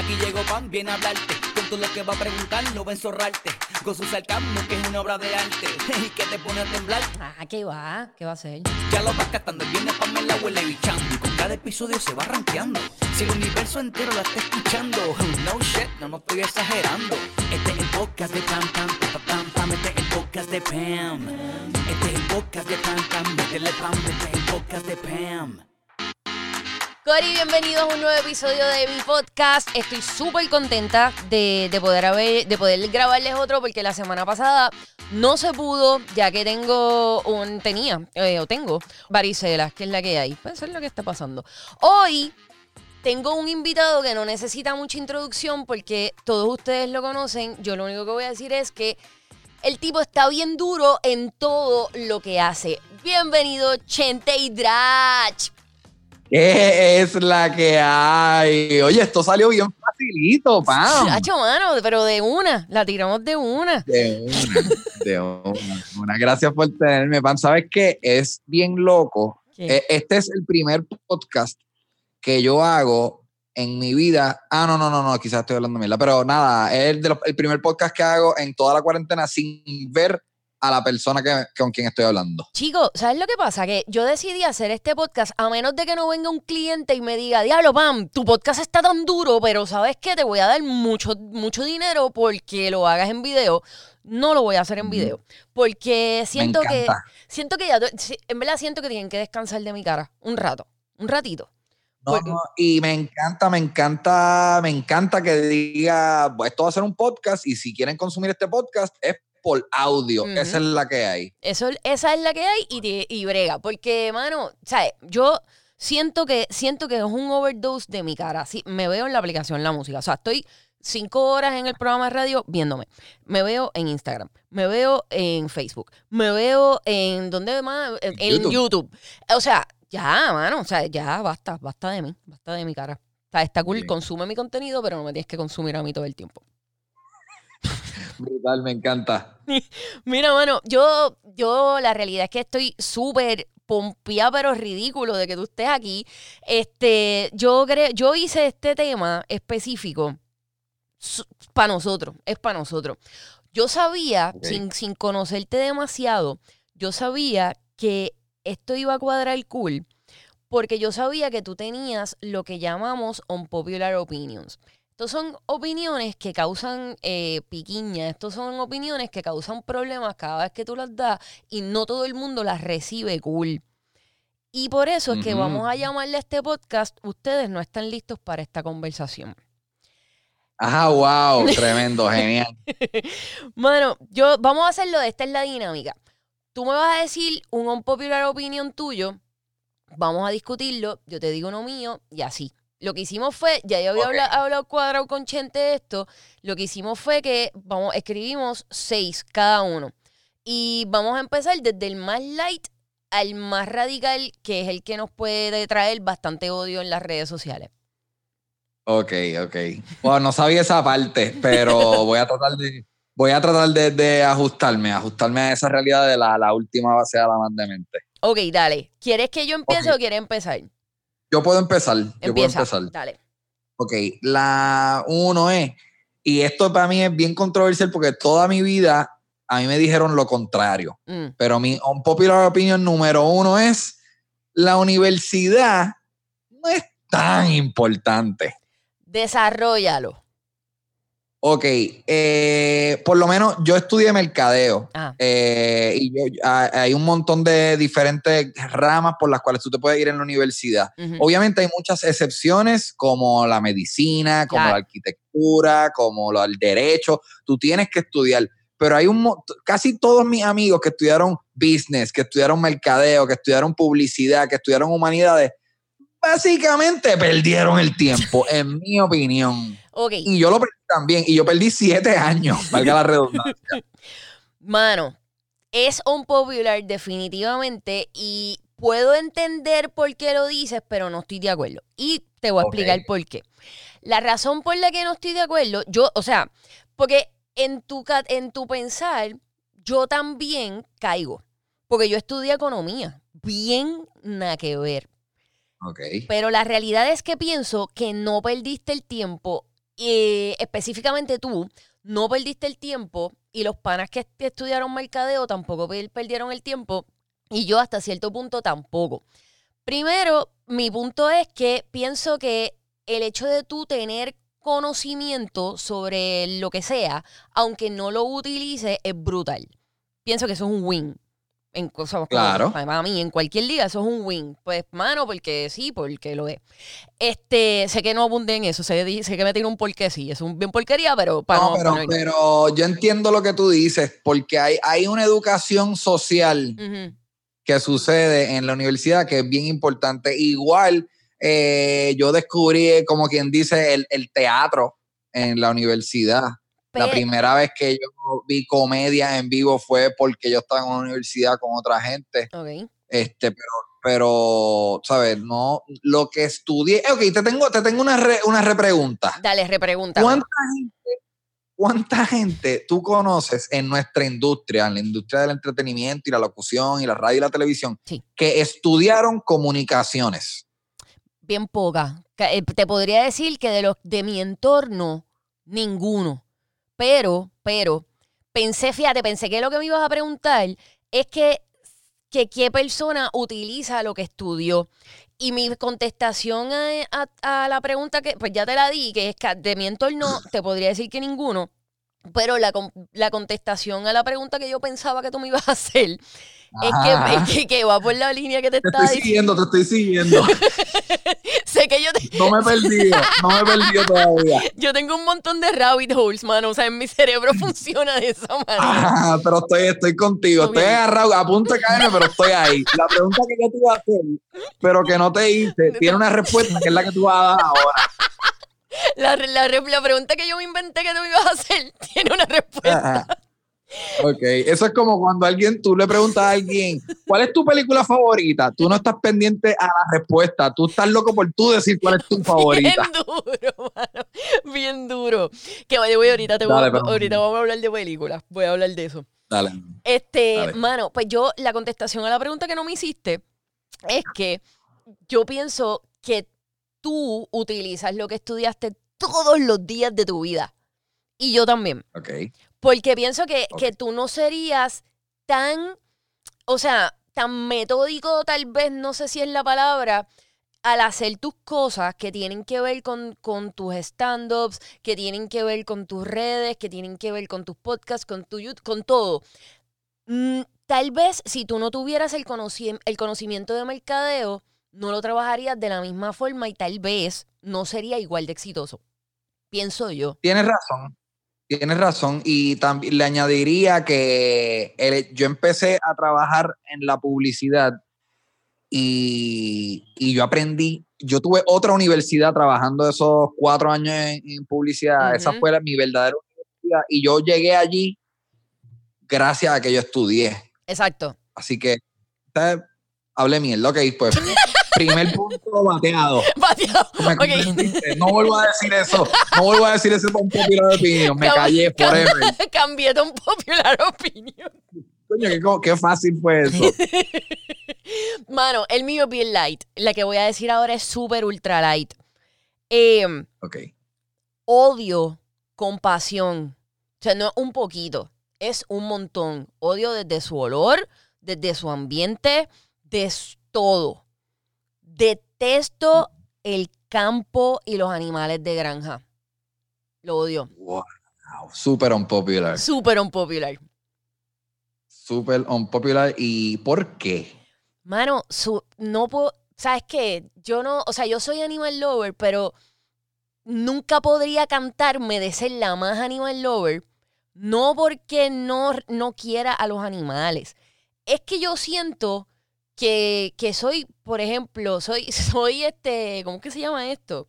Aquí llegó Pan, viene a hablarte. Con todo lo que va a preguntar, no va a enzorrarte. Con su sarcasmo, que es una obra de arte. Y que te pone a temblar. Ah, ¿qué va? ¿Qué va a hacer? Ya lo vas captando, el viernes Pan me la huele bichando. Y con cada episodio se va rankeando. Si el universo entero la está escuchando. No shit, no, no estoy exagerando. Este es el podcast de Pam Pam, Pam Pam Pam. Este es el podcast de Pam. Este es el podcast de Pam Pam. Métele Pam, este es el podcast de Pam. Cori, bienvenidos a un nuevo episodio de mi podcast. Estoy súper contenta de, de poder haber, de poder grabarles otro porque la semana pasada no se pudo, ya que tengo un, tenía, eh, o tengo varicela, que es la que hay. Puede ser lo que está pasando. Hoy tengo un invitado que no necesita mucha introducción porque todos ustedes lo conocen. Yo lo único que voy a decir es que el tipo está bien duro en todo lo que hace. Bienvenido, Chente y Drach. ¿Qué es la que hay? Oye, esto salió bien facilito, pam. Chacho, mano, pero de una, la tiramos de una. De una, de una. una. Gracias por tenerme, pan. ¿Sabes qué? Es bien loco. ¿Qué? Eh, Este es el primer podcast que yo hago en mi vida. Ah, no, no, no, no, quizás estoy hablando mierda, pero nada, es el, de los- el primer podcast que hago en toda la cuarentena sin ver a la persona que, con quien estoy hablando. Chico, ¿sabes lo que pasa? Que yo decidí hacer este podcast a menos de que no venga un cliente y me diga, diablo, Pam, tu podcast está tan duro, pero ¿sabes qué? Te voy a dar mucho, mucho dinero porque lo hagas en video. No lo voy a hacer en video. Porque siento que, siento que ya, en verdad siento que tienen que descansar de mi cara un rato, un ratito. No, y me encanta, me encanta, me encanta que diga, "Pues esto va a ser un podcast y si quieren consumir este podcast es por audio. Esa es la que hay. Eso, esa es la que hay y, te- y brega. Porque, mano, ¿sabes? Yo siento que, siento que es un overdose de mi cara. Sí, me veo en la aplicación La Música. O sea, estoy cinco horas en el programa de radio viéndome. Me veo en Instagram. Me veo en Facebook. Me veo en... ¿Dónde más? En, en YouTube. YouTube. O sea, ya, mano. O sea, ya basta. Basta de mí. Basta de mi cara. O sea, está cool. Bien. Consume mi contenido, pero no me tienes que consumir a mí todo el tiempo. Brutal, me encanta. Mira, mano, yo, yo la realidad es que estoy súper pompeada, pero ridículo de que tú estés aquí. Este, yo cre- yo hice este tema específico para nosotros, es para nosotros. Yo sabía, sin, sin conocerte demasiado, yo sabía que esto iba a cuadrar cool, porque yo sabía que tú tenías lo que llamamos unpopular opinions. Estos son opiniones que causan eh, piquiña, estos son opiniones que causan problemas cada vez que tú las das y no todo el mundo las recibe cool. Y por eso es que vamos a llamarle a este podcast, ustedes no están listos para esta conversación. Ajá, wow, tremendo, genial. Mano, yo vamos a hacerlo de esta es la dinámica. Tú me vas a decir un unpopular opinion tuyo, vamos a discutirlo, yo te digo uno mío y así. Lo que hicimos fue, ya yo había hablado, cuadrado con Chente de esto, lo que hicimos fue que vamos, escribimos seis cada uno. Y vamos a empezar desde el más light al más radical, que es el que nos puede traer bastante odio en las redes sociales. Ok, ok. Bueno, no sabía esa parte, pero voy a tratar de, voy a tratar de, de ajustarme, ajustarme a esa realidad de la, la última base de la más demente. Ok, dale. ¿Quieres que yo empiece o quieres empezar? Yo puedo empezar, yo puedo Empieza. empezar. Dale. Ok, la uno es, y esto para mí es bien controversial porque toda mi vida a mí me dijeron lo contrario, Mm. pero mi unpopular opinion número uno es, la universidad no es tan importante. Desarrollalo. Ok, eh, por lo menos yo estudié mercadeo Ah, eh, y yo- hay un montón de diferentes ramas por las cuales tú te puedes ir en la universidad. Obviamente hay muchas excepciones, como la medicina, como Claro. la arquitectura, como lo- el derecho. Tú tienes que estudiar. Pero hay un casi todos mis amigos que estudiaron business, que estudiaron mercadeo, que estudiaron publicidad, que estudiaron humanidades, básicamente perdieron el tiempo, en mi opinión. Ok, Y yo lo perdí también. Y yo perdí siete años, valga la redundancia. mano, es un popular definitivamente y puedo entender por qué lo dices, pero no estoy de acuerdo. Y te voy a explicar por qué. La razón por la que no estoy de acuerdo, yo, o sea, porque en tu, en tu pensar, yo también caigo. Porque yo estudié economía. Bien nada que ver. Pero la realidad es que pienso que no perdiste el tiempo eh, específicamente tú, no perdiste el tiempo y los panas que est- estudiaron mercadeo tampoco per- perdieron el tiempo y yo hasta cierto punto tampoco. Primero, mi punto es que pienso que el hecho de tú tener conocimiento sobre lo que sea, aunque no lo utilices, es brutal. Pienso que eso es un win. En cosas Claro. para para mí, en cualquier liga, eso es un win. Pues, mano, porque sí, porque lo es. Este, sé que no abundé en eso, sé, sé que me tiene un porqué, sí, es un bien porquería, pero para No, no, pero, pero yo entiendo lo que tú dices, porque hay, hay una educación social que sucede en la universidad que es bien importante. Igual, eh, yo descubrí, como quien dice, el, el teatro en la universidad. La primera vez que yo vi comedia en vivo fue porque yo estaba en una universidad con otra gente. Ok. Este, pero, pero, ¿sabes? No, lo que estudié. Ok, te tengo, te tengo una, re- una repregunta. Dale, repregunta. ¿Cuánta gente, ¿Cuánta gente tú conoces en nuestra industria, en la industria del entretenimiento y la locución y la radio y la televisión, Sí. que estudiaron comunicaciones? Bien poca. Ca- eh, Te podría decir que de los de mi entorno, ninguno. Pero, pero, pensé, fíjate, pensé que lo que me ibas a preguntar es que, que qué persona utiliza lo que estudió. Y mi contestación a, a- a la pregunta que, pues ya te la di, que es que de mi entorno te podría decir que ninguno. Pero la, la contestación a la pregunta que yo pensaba que tú me ibas a hacer es que, Ah. es que, que va por la línea que te, Te estoy diciendo. siguiendo, te estoy siguiendo. Sé que yo, te- No me he perdido, no me he perdido todavía. yo tengo un montón de rabbit holes, mano. O sea, en mi cerebro funciona de esa manera. Ah, pero estoy, estoy contigo, estoy agarrado, a punto de caerme, pero estoy ahí. La pregunta que yo te iba a hacer, pero que no te hice, tiene una respuesta que es la que tú vas a dar ahora. La, la, re- la pregunta que yo me inventé que tú me ibas a hacer tiene una respuesta. Ajá. Ok, eso es como cuando alguien, tú le preguntas a alguien, ¿cuál es tu película favorita? Tú no estás pendiente a la respuesta, tú estás loco por tú decir cuál es tu favorita. Bien duro, mano. Bien duro. Que vaya, voy ahorita, te voy, Dale, a- pero- ahorita vamos a hablar de películas. Voy a hablar de eso. Dale. Este, Dale. mano, pues yo, la contestación a la pregunta que no me hiciste es que yo pienso que tú utilizas lo que estudiaste todos los días de tu vida. Y yo también. Ok. Porque pienso que, que tú no serías tan, o sea, tan metódico, tal vez, no sé si es la palabra, al hacer tus cosas que tienen que ver con, con tus stand-ups, que tienen que ver con tus redes, que tienen que ver con tus podcasts, con tu YouTube, con todo. Mm, tal vez si tú no tuvieras el, conoci- el conocimiento de mercadeo, no lo trabajarías de la misma forma y tal vez no sería igual de exitoso. Pienso yo. Tienes razón, tienes razón. Y también le añadiría que el- yo empecé a trabajar en la publicidad y, y yo aprendí, yo tuve otra universidad trabajando esos cuatro años en, en publicidad. Esa fue la- mi verdadera universidad. Y yo llegué allí gracias a que yo estudié. Exacto. Así que, ¿sabes? hablé mierda. Ok, pues, primer punto bateado. Bateado. No vuelvo a decir eso. No vuelvo a decir eso por un popular opinion. Me callé cam- forever. Cambié de un popular opinion. Coño, qué, fácil fue eso. Mano, el mío es bien light. La que voy a decir ahora es súper ultra light. Em, Ok. odio con pasión. O sea, no es un poquito, es un montón. Odio desde su olor, desde su ambiente, de s- todo. Detesto el campo y los animales de granja. Lo odio. Wow. Súper unpopular. Súper unpopular. Súper unpopular. ¿Y por qué? Mano, su, no puedo, ¿sabes qué? Yo no, o sea, yo soy animal lover, pero nunca podría cantarme de ser la más animal lover, no porque no, no quiera a los animales. Es que yo siento que, que soy, por ejemplo, soy, soy este, ¿cómo que se llama esto?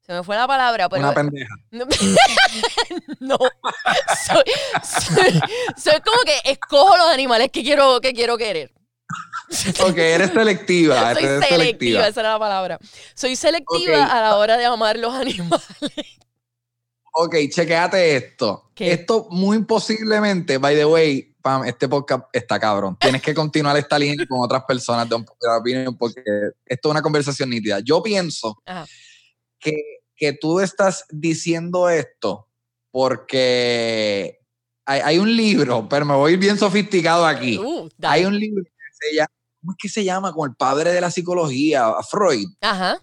Se me fue la palabra, pero... Una pendeja. No, no. Soy, soy- soy como que escojo los animales que quiero, que quiero querer. Ok, eres selectiva. Soy Eres selectiva, selectiva. esa era la palabra. Soy selectiva a la hora de amar los animales. Ok, chequéate esto. ¿Qué? Esto muy posiblemente, by the way, Pam, este podcast está cabrón. Tienes que continuar esta línea con otras personas de un popular opinion porque esto es una conversación nítida. Yo pienso que que tú estás diciendo esto porque hay, hay un libro, pero me voy bien sofisticado aquí. Uh. Hay un libro que se llama, ¿cómo es que se llama? Con el padre de la psicología, Freud. Ajá.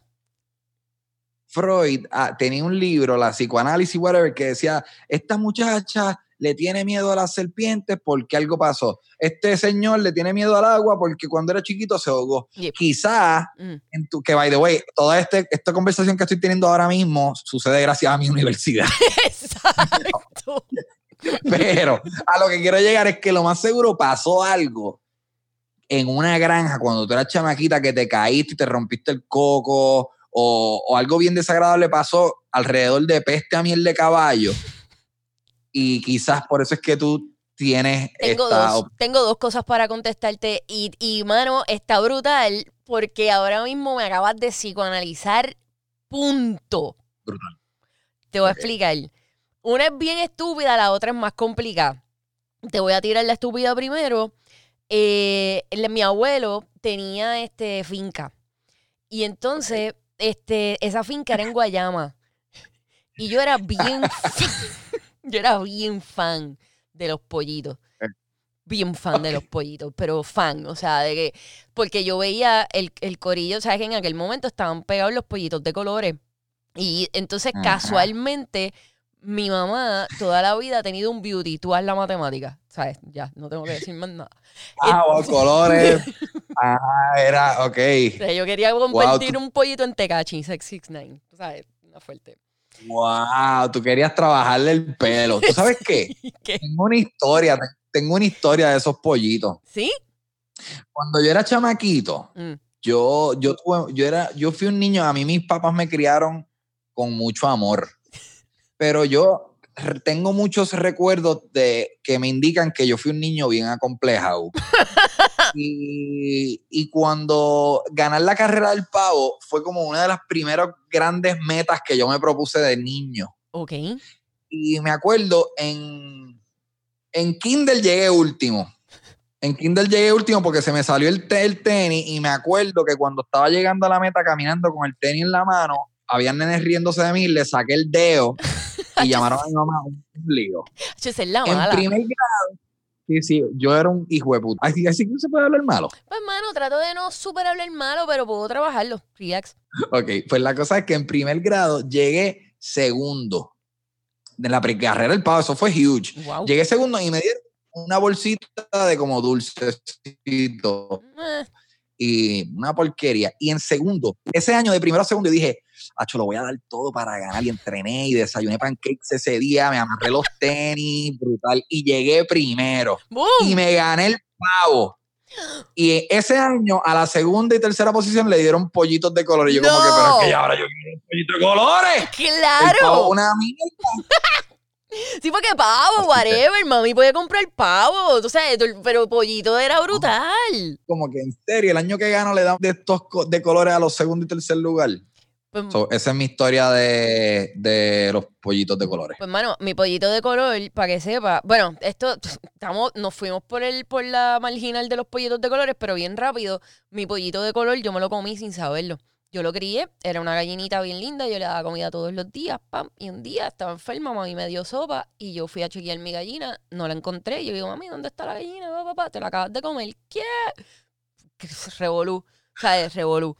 Freud ah, tenía un libro, la psicoanálisis, whatever, que decía, esta muchacha le tiene miedo a las serpientes porque algo pasó. Este señor le tiene miedo al agua porque cuando era chiquito se ahogó. Yep. Quizás, Mm. en tu, que by the way, toda este, esta conversación que estoy teniendo ahora mismo sucede gracias a mi universidad. Exacto. Pero a lo que quiero llegar es que lo más seguro pasó algo en una granja cuando tú eras chamaquita que te caíste y te rompiste el coco o, o algo bien desagradable pasó alrededor de peste a miel de caballo. Y quizás por eso es que tú tienes Tengo esta dos, tengo dos cosas para contestarte y, y, mano, está brutal porque ahora mismo me acabas de psicoanalizar punto. brutal. Te voy a explicar. Una es bien estúpida, la otra es más complicada. Te voy a tirar la estúpida primero. Eh, el- mi abuelo tenía este finca. Y entonces, este, esa finca era en Guayama. Y yo era bien yo era bien fan de los pollitos. Ok. Bien fan de los pollitos, pero fan, o sea, de que, porque yo veía el, el corillo, sabes que en aquel momento estaban pegados los pollitos de colores. Y entonces, casualmente, mi mamá toda la vida ha tenido un beauty, tú haz la matemática, ¿sabes? Ya, no tengo que decir más nada. Ah, wow, colores. Ah, era, ok. O sea, yo quería convertir un pollito en Tecachi, 669, ¿sabes? Una fuerte. Wow, tú querías trabajarle el pelo. ¿Tú sabes qué? ¿Qué? Tengo una historia, te- tengo una historia de esos pollitos. ¿Sí? Cuando yo era chamaquito, Mm. yo, yo, tuve- yo, era, yo fui un niño, a mí mis papás me criaron con mucho amor, pero yo tengo muchos recuerdos de que me indican que yo fui un niño bien acomplejado. y, y cuando ganar la carrera del pavo fue como una de las primeras grandes metas que yo me propuse de niño. Ok. Y me acuerdo en, en Kindle llegué último. En Kindle llegué último porque se me salió el, el tenis y me acuerdo que cuando estaba llegando a la meta caminando con el tenis en la mano, habían nenes riéndose de mí, le saqué el dedo y llamaron a mi mamá un lío. En primer grado, sí, sí, yo era un hijo de puta. Así, así que no se puede hablar malo. Pues, mano, trato de no super hablar malo, pero puedo trabajarlo. Relax. Ok, pues la cosa es que en primer grado llegué segundo. De la pre- carrera del pavo, eso fue huge. Wow. Llegué segundo y me dieron una bolsita de como dulcecito Eh, y una porquería. Y en segundo, ese año de primero a segundo, dije, Acho, lo voy a dar todo para ganar. Y entrené y desayuné pancakes ese día, me amarré los tenis, brutal. Y llegué primero. Y ¡Boom! me gané el pavo. Y ese año, a la segunda y tercera posición, le dieron pollitos de color. Y yo, como que, pero es que ya ahora yo quiero un pollito de colores. El pavo, ¡Claro! una mierda. Sí, porque pavo, whatever. Mami puede comprar pavo. Sabes, tú- pero pollito era brutal. Como que en serio, el año que gano le dan de estos de colores a los segundo y tercer lugar. Pues, So, esa es mi historia de, de los pollitos de colores. Pues, mano, mi pollito de color, para que sepa. Bueno, esto, estamos, nos fuimos por el, por la marginal de los pollitos de colores, pero bien rápido. Mi pollito de color, yo me lo comí sin saberlo. Yo lo crié, era una gallinita bien linda, yo le daba comida todos los días, pam, y un día estaba enferma, mami me dio sopa, y yo fui a chequear mi gallina, no la encontré, yo digo, mami, ¿dónde está la gallina? Pa, pa, pa, te la acabas de comer, ¿qué? Revolú, ¿sabes? Revolú.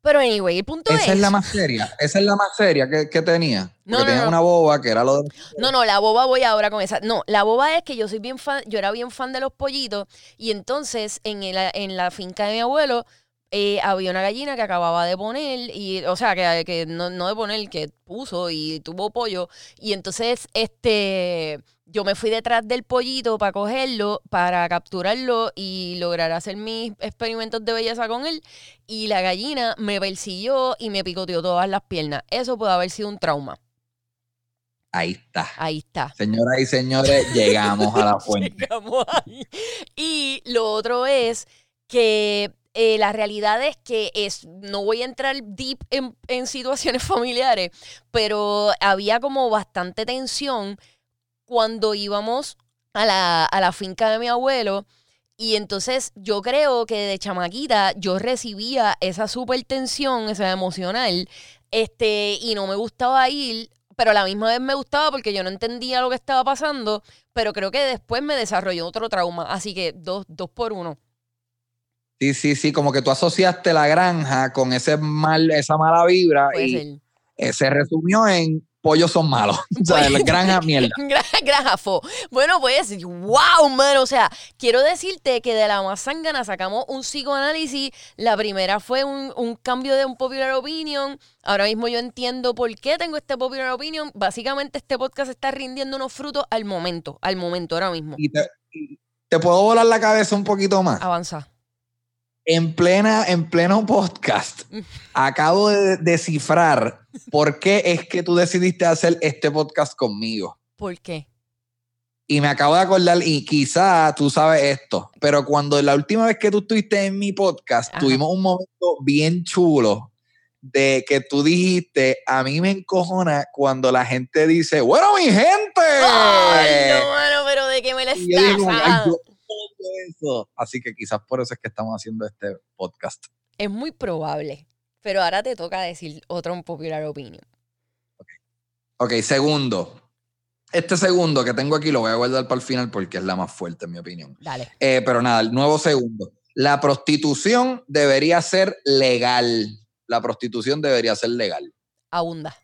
Pero anyway, el punto Esa es... es la más seria. Esa es la más seria que, que tenía. No, no, tenía no. una boba que era lo de. No, no, la boba voy ahora con esa. No, la boba es que yo soy bien fan, yo era bien fan de los pollitos y entonces en, el- en la finca de mi abuelo eh, había una gallina que acababa de poner y, o sea, que, que no, no de poner, que puso y tuvo pollo y entonces este, yo me fui detrás del pollito para cogerlo, para capturarlo y lograr hacer mis experimentos de belleza con él y la gallina me persiguió y me picoteó todas las piernas. Eso puede haber sido un trauma. Ahí está. Ahí está. Señoras y señores, llegamos a la fuente. Llegamos ahí. Y lo otro es que eh, la realidad es que es, no voy a entrar deep en, en situaciones familiares, pero había como bastante tensión cuando íbamos a la, a la finca de mi abuelo. Y entonces yo creo que de chamaquita yo recibía esa super tensión, esa emocional, Este, y no me gustaba ir, pero a la misma vez me gustaba porque yo no entendía lo que estaba pasando, pero creo que después me desarrolló otro trauma. Así que dos, dos por uno. Sí, sí, sí, como que tú asociaste la granja con ese mal, esa mala vibra Puede y ser. eh, se resumió en pollos son malos. o sea, la granja mierda. Gra- Grajafo. Bueno, pues, wow, mano. O sea, quiero decirte que de la más sangana sacamos un psicoanálisis. La primera fue un, un cambio de un popular opinion. Ahora mismo yo entiendo por qué tengo este popular opinion. Básicamente, este podcast está rindiendo unos frutos al momento. Al momento, ahora mismo. Y te, y te puedo volar la cabeza un poquito más. Avanza. En plena, en pleno podcast, acabo de descifrar por qué es que tú decidiste hacer este podcast conmigo. ¿Por qué? Y me acabo de acordar, y quizá tú sabes esto, pero cuando la última vez que tú estuviste en mi podcast, Ajá. tuvimos un momento bien chulo de que tú dijiste, a mí me encojona cuando la gente dice, bueno, mi gente. Ay, no, mano, pero ¿de qué me la estás? "Ay, Ah, yo odio eso". Así que quizás por eso es que estamos haciendo este podcast. Es muy probable. Pero ahora te toca decir otro un popular opinion. Ok, segundo. Este segundo que tengo aquí lo voy a guardar para el final porque es la más fuerte, en mi opinión. Dale. Eh, pero nada, el nuevo segundo. La prostitución debería ser legal. La prostitución debería ser legal. Abunda.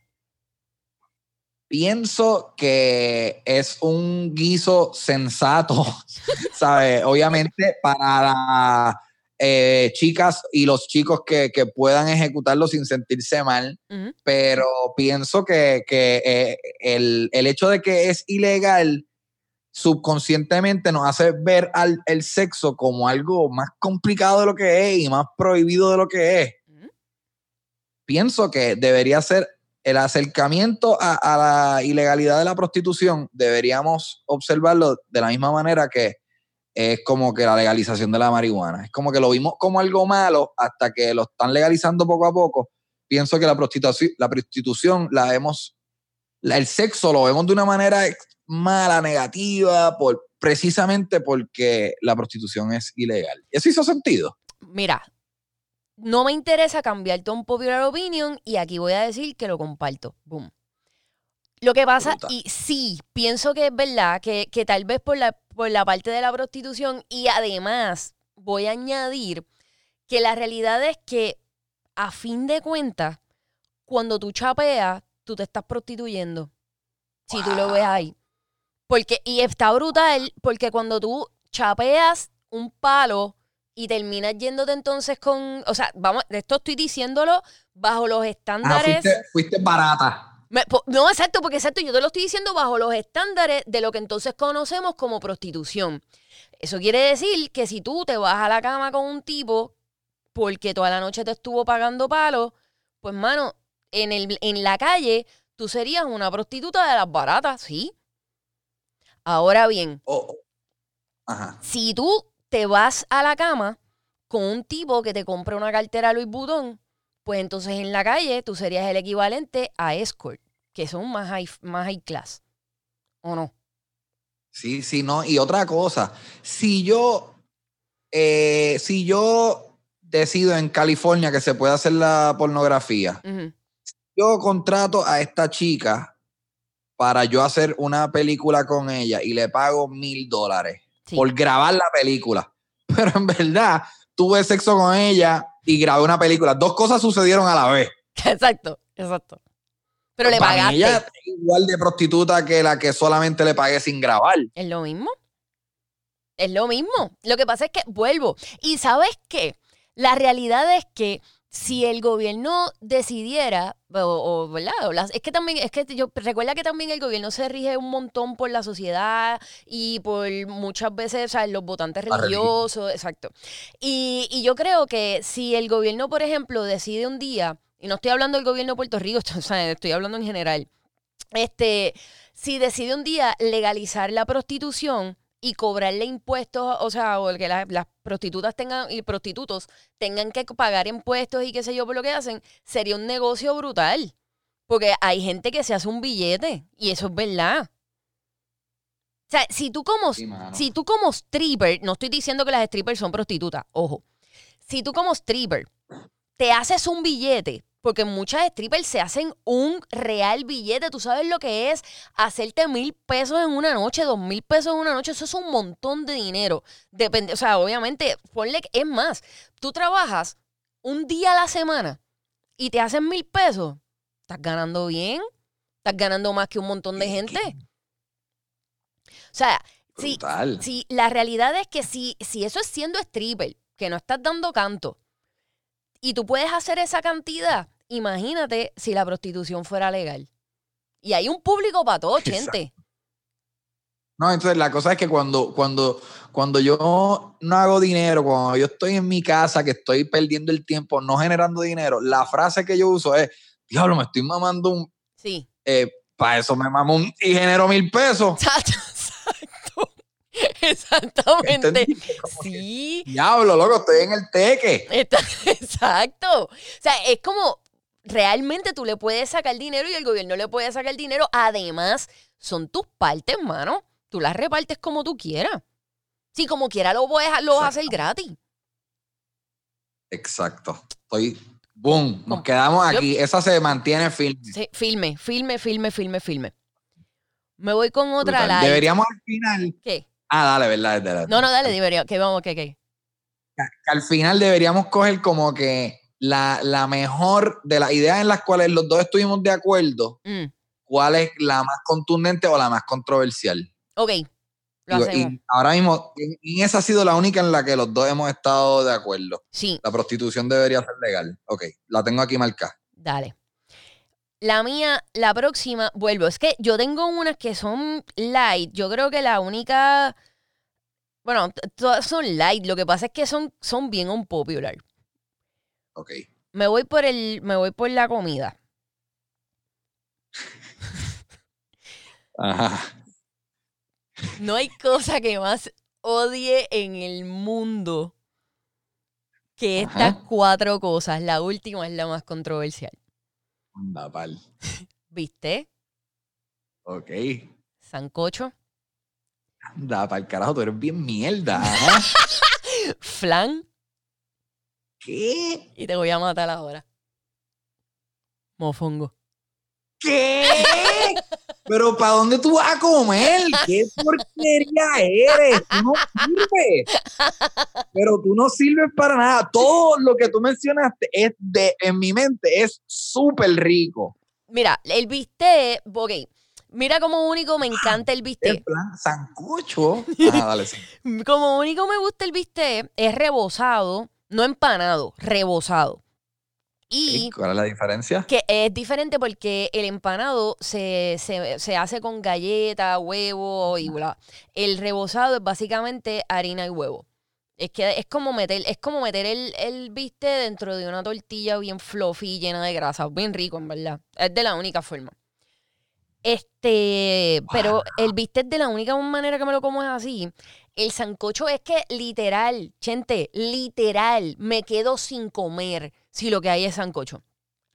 Pienso que es un guiso sensato, ¿sabes? Obviamente para eh, chicas y los chicos que, que puedan ejecutarlo sin sentirse mal, pero pienso que, que, eh, el, el hecho de que es ilegal subconscientemente nos hace ver al el sexo como algo más complicado de lo que es y más prohibido de lo que es. Pienso que debería ser el acercamiento a, la ilegalidad de la prostitución, deberíamos observarlo de la misma manera que es como que la legalización de la marihuana. Es como que lo vimos como algo malo hasta que lo están legalizando poco a poco. Pienso que la prostitución, la prostitución la vemos, la- el sexo lo vemos de una manera mala, negativa, por, precisamente porque la prostitución es ilegal. ¿Eso hizo sentido? Mira, no me interesa cambiarte un popular opinion y aquí voy a decir que lo comparto. Boom. Lo que pasa, y sí, pienso que es verdad, que, que tal vez por la, por la parte de la prostitución y además voy a añadir que la realidad es que a fin de cuentas, cuando tú chapeas, tú te estás prostituyendo. Si tú lo ves ahí. Porque, y está brutal, porque cuando tú chapeas un palo y terminas yéndote entonces con. O sea, vamos, esto estoy diciéndolo bajo los Ah, estándares. fuiste, fuiste barata. Me- no, exacto, porque exacto, yo te lo estoy diciendo bajo los estándares de lo que entonces conocemos como prostitución. Eso quiere decir que si tú te vas a la cama con un tipo porque toda la noche te estuvo pagando palos, pues mano, en, el, en la calle tú serías una prostituta de las baratas, ¿sí? Ahora bien, Oh, oh. Ajá. si tú te vas a la cama con un tipo que te compra una cartera Louis Vuitton, pues entonces en la calle tú serías el equivalente a escort, que son más high, más high class. ¿O no? Sí, sí, no. Y otra cosa, si yo, eh, si yo decido en California que se puede hacer la pornografía, yo contrato a esta chica para yo hacer una película con ella y le pago mil dólares Sí. por grabar la película. Pero en verdad, tuve sexo con ella y grabé una película. Dos cosas sucedieron a la vez. Exacto, exacto. Pero le Para pagaste. ella es igual de prostituta que la que solamente le pagué sin grabar. Es lo mismo. Es lo mismo. Lo que pasa es que vuelvo. Y sabes qué? La realidad es que si el gobierno decidiera, o, o, ¿verdad? O las- es que también, es que yo recuerda que también el gobierno se rige un montón por la sociedad y por muchas veces, o sea, los votantes religiosos, exacto. Y, y yo creo que si el gobierno, por ejemplo, decide un día, y no estoy hablando del gobierno de Puerto Rico, o sea, estoy hablando en general, este, si decide un día legalizar la prostitución y cobrarle impuestos, o sea, o que las, las prostitutas tengan y prostitutos tengan que pagar impuestos y qué sé yo por lo que hacen, sería un negocio brutal. Porque hay gente que se hace un billete y eso es verdad. O sea, si tú como, Sí, si tú como stripper, no estoy diciendo que las strippers son prostitutas, ojo. Si tú como stripper te haces un billete Porque muchas strippers se hacen un real billete. Tú sabes lo que es hacerte mil pesos en una noche, dos mil pesos en una noche. Eso es un montón de dinero. Depende, o sea, obviamente, ponle, que- es más, tú trabajas un día a la semana y te hacen mil pesos. ¿Estás ganando bien? ¿Estás ganando más que un montón de gente? O sea, si, la realidad es que si, si eso es siendo stripper, que no estás dando canto, y tú puedes hacer esa cantidad, imagínate si la prostitución fuera legal. Y hay un público para todo, Exacto. gente. No, entonces la cosa es que cuando, cuando, cuando yo no hago dinero, cuando yo estoy en mi casa, que estoy perdiendo el tiempo, no generando dinero, la frase que yo uso es, diablo, me estoy mamando un, Sí. para eso me mamo un, y genero mil pesos. Exacto. Exactamente. ¿Entendí? Como que, Sí. Diablo, loco, estoy en el teque. Exacto. O sea, es como realmente tú le puedes sacar dinero y el gobierno le puede sacar dinero. Además, son tus partes, mano. Tú las repartes como tú quieras. Sí, como quiera lo puedes lo vas a hacer gratis. Exacto. Estoy, boom, nos quedamos aquí. Esa se mantiene firme. Sí, filme, filme, filme, filme, filme. Me voy con otra Brutal. live. Deberíamos al final. ¿Qué? Ah, dale, verdad, verdad. No, no, dale, debería. Que vamos, que, que. que al final deberíamos coger como que la, la mejor de las ideas en las cuales los dos estuvimos de acuerdo, Mm, cuál es la más contundente o la más controversial. ok, lo Y- hacemos. y ahora mismo, en esa ha sido la única en la que los dos hemos estado de acuerdo. Sí, La prostitución debería ser legal. Ok, la tengo aquí marcada. dale. La mía, la próxima, vuelvo. Es que yo tengo unas que son light. Yo creo que la única. Bueno, todas son light. Lo que pasa es que son, son bien unpopular. Ok. Me voy por el. Me voy por la comida. Ajá. No hay cosa que más odie en el mundo que estas Ajá. cuatro cosas. La última es la más controversial. Anda, pal. ¿Viste? Ok. Sancocho, Anda, pal carajo, tú eres bien mierda. Flan ¿Qué? y te voy a matar ahora. Mofongo. ¿Qué? Pero ¿para dónde tú vas a comer? ¿Qué porquería eres? Tú no sirves. Pero tú no sirves para nada. Todo lo que tú mencionaste es de, en mi mente, es súper rico. Mira, el bistec, ok. Mira como único me encanta el bistec. plan sancocho. Ah, dale, sí. Como único me gusta el bistec es rebozado, no empanado, rebozado. Y ¿Y ¿Cuál es la diferencia? que es diferente porque el empanado se, se- se hace con galleta, huevo y bla. El rebozado es básicamente harina y huevo. Es que es como meter, es como meter el, el bistec dentro de una tortilla bien fluffy, llena de grasa. Bien rico, en verdad. Es de la única forma. Este, pero el bistec de la única manera que me lo como es así. El sancocho es que literal, gente, literal, me quedo sin comer si lo que hay es sancocho.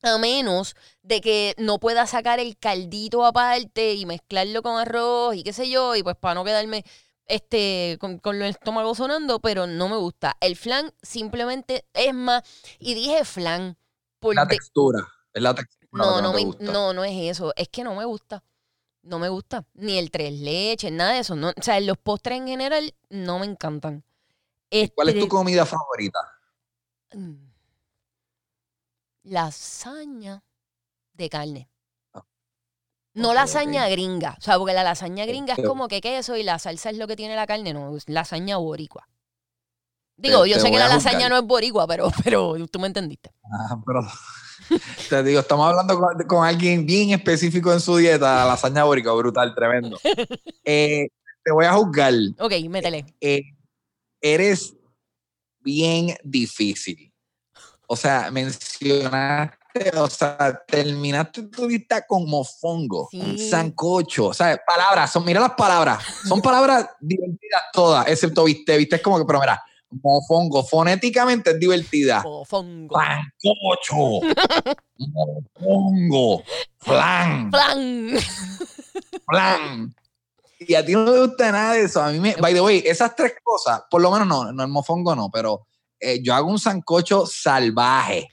A menos de que no pueda sacar el caldito aparte y mezclarlo con arroz y qué sé yo, y pues para no quedarme este con, con el estómago sonando, pero no me gusta. El flan simplemente es más, y dije flan, por La textura. Es la textura. no, no, me, gusta. no, no es eso. Es que no me gusta. No me gusta. Ni el tres leches, nada de eso. No, o sea, los postres en general no me encantan. ¿Cuál es tu Este, comida favorita? mm, Lasaña de carne. Ah, No lasaña gringa. O sea, porque la lasaña gringa es como que queso y la salsa es lo que tiene la carne. No, es lasaña boricua. Digo, Te- yo te sé que la lasaña no es boricua, pero, pero tú me entendiste. Ah, pero te digo, estamos hablando con, con alguien bien específico en su dieta, lasaña bórica, brutal, tremendo. Eh, te voy a juzgar. Ok, métele. Eh, eres bien difícil. O sea, mencionaste, o sea, terminaste tu lista con mofongo, Sí. sancocho, o sea, palabras, son, mira las palabras, son palabras divertidas todas, excepto viste, viste, es como que, pero mira, mofongo, fonéticamente es divertida. Mofongo. Sancocho, mofongo, flan, Flan. flan. Y a ti no te gusta nada de eso. A mí me, by the way, esas tres cosas, por lo menos no, no el mofongo no, pero eh, yo hago un sancocho salvaje.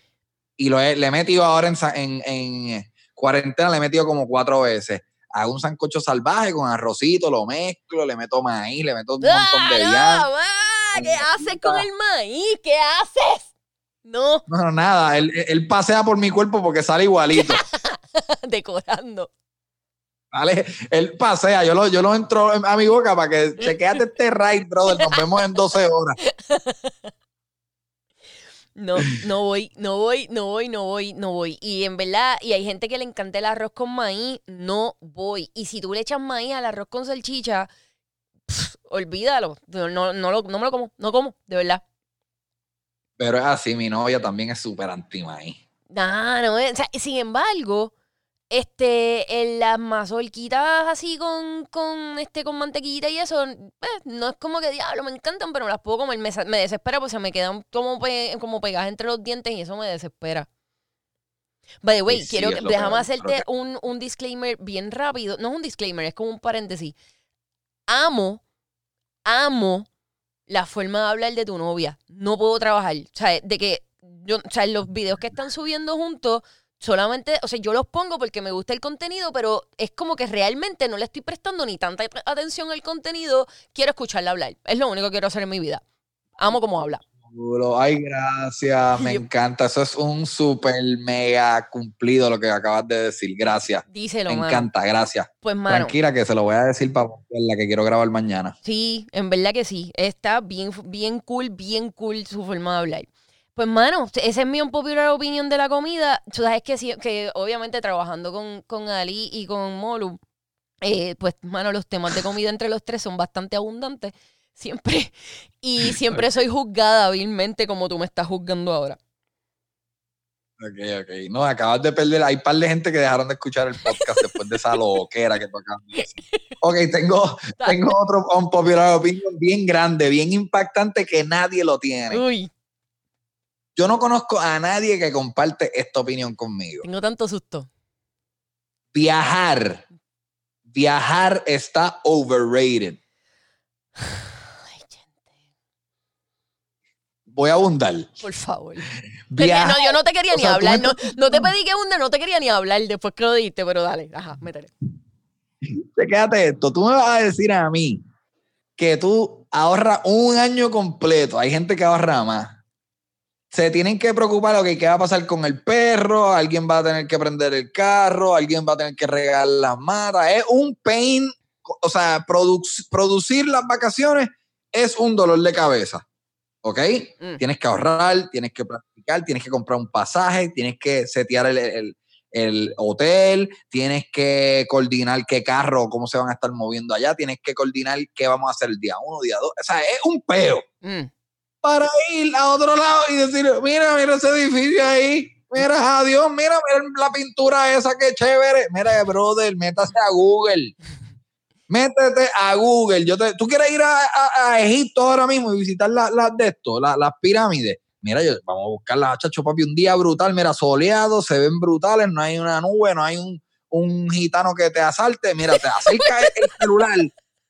y lo he- le he metido ahora en, en, en cuarentena, le he metido como cuatro veces. Hago un sancocho salvaje con arrocito, lo mezclo, le meto maíz, le meto un montón de ¡Ah, vianda. no! ¡Ah! ¿Qué haces con el maíz? ¿Qué haces? No, No, no, nada, él, él pasea por mi cuerpo porque sale igualito. decorando. ¿Vale? Él pasea, yo lo, yo lo entro a mi boca para que chequeate este ride, brother. Nos vemos en 12 horas. No, no voy, no voy, no voy, no voy, no voy. Y en verdad, y hay gente que le encanta el arroz con maíz, no voy. Y si tú le echas maíz al arroz con salchicha, pff, olvídalo. No, no, lo- no me lo como, no como, de verdad. Pero es así, mi novia también es súper anti maíz. Nah, no, es- o sea, sin embargo, este, en las mazorquitas así con, con, este, con mantequilla y eso, eh, no es como que diablo, me encantan, pero no las puedo comer. Me, sa- me desespera porque se me quedan como, pe- como pegadas entre los dientes y eso me desespera. By the way, sí, quiero es que, lo déjame peor, hacerte un, un disclaimer bien rápido. No es un disclaimer, es como un paréntesis. Amo, amo la forma de hablar de tu novia. No puedo trabajar. O sea, de que yo, o sea, los videos que están subiendo juntos, solamente, o sea, yo los pongo porque me gusta el contenido, pero es como que realmente no le estoy prestando ni tanta atención al contenido. Quiero escucharla hablar. Es lo único que quiero hacer en mi vida. Amo cómo habla. Ay, gracias, me encanta. Eso es un súper mega cumplido lo que acabas de decir. Gracias. Díselo, Me mano. encanta, gracias. Pues, mano. Tranquila que se lo voy a decir para la que quiero grabar mañana. Sí, en verdad que sí. Está bien, bien cool, bien cool su forma de hablar. Pues, mano, esa es mi unpopular opinión de la comida. Tú sabes que, sí- que obviamente trabajando con, con Ali y con Molu, eh, pues, mano, los temas de comida entre los tres son bastante abundantes. Siempre. Y siempre soy juzgada vilmente como tú me estás juzgando ahora. Ok, ok. No, acabas de perder. Hay un par de gente que dejaron de escuchar el podcast después de esa loquera que tú acabas de decir. Ok, tengo, tengo otro unpopular opinion bien grande, bien impactante que nadie lo tiene. Uy, Yo no conozco a nadie que comparte esta opinión conmigo. tengo tanto susto. Viajar. Viajar está overrated. Ay, gente, Voy a abundar. por favor. No, yo no te quería ni sea, hablar. No, no te pedí que hunda, no te quería ni hablar después que lo dijiste, pero dale, ajá, métele. Quédate esto. Tú me vas a decir a mí que tú ahorras un año completo. Hay gente que ahorra más. Se tienen que preocupar, ok, ¿qué va a pasar con el perro? Alguien va a tener que prender el carro, alguien va a tener que regar las matas. Es un pain, o sea, produc- producir las vacaciones es un dolor de cabeza. ¿Ok? Mm. Tienes que ahorrar, tienes que practicar, tienes que comprar un pasaje, tienes que setear el, el- el hotel, tienes que coordinar qué carro, cómo se van a estar moviendo allá, tienes que coordinar qué vamos a hacer el día uno, día dos. O sea, es un peo Mm. para ir a otro lado y decir, mira, mira ese edificio ahí, mira, adiós, mira, mira la pintura esa, que chévere. Mira, brother, métase a Google. Métete a Google. Yo te, ¿Tú quieres ir a, a- a Egipto ahora mismo y visitar las las de esto, la- las pirámides? Mira, yo, vamos a buscar las chacho, papi, un día brutal, mira, soleado, se ven brutales, no hay una nube, no hay un, un gitano que te asalte. Mira, te acerca el- el celular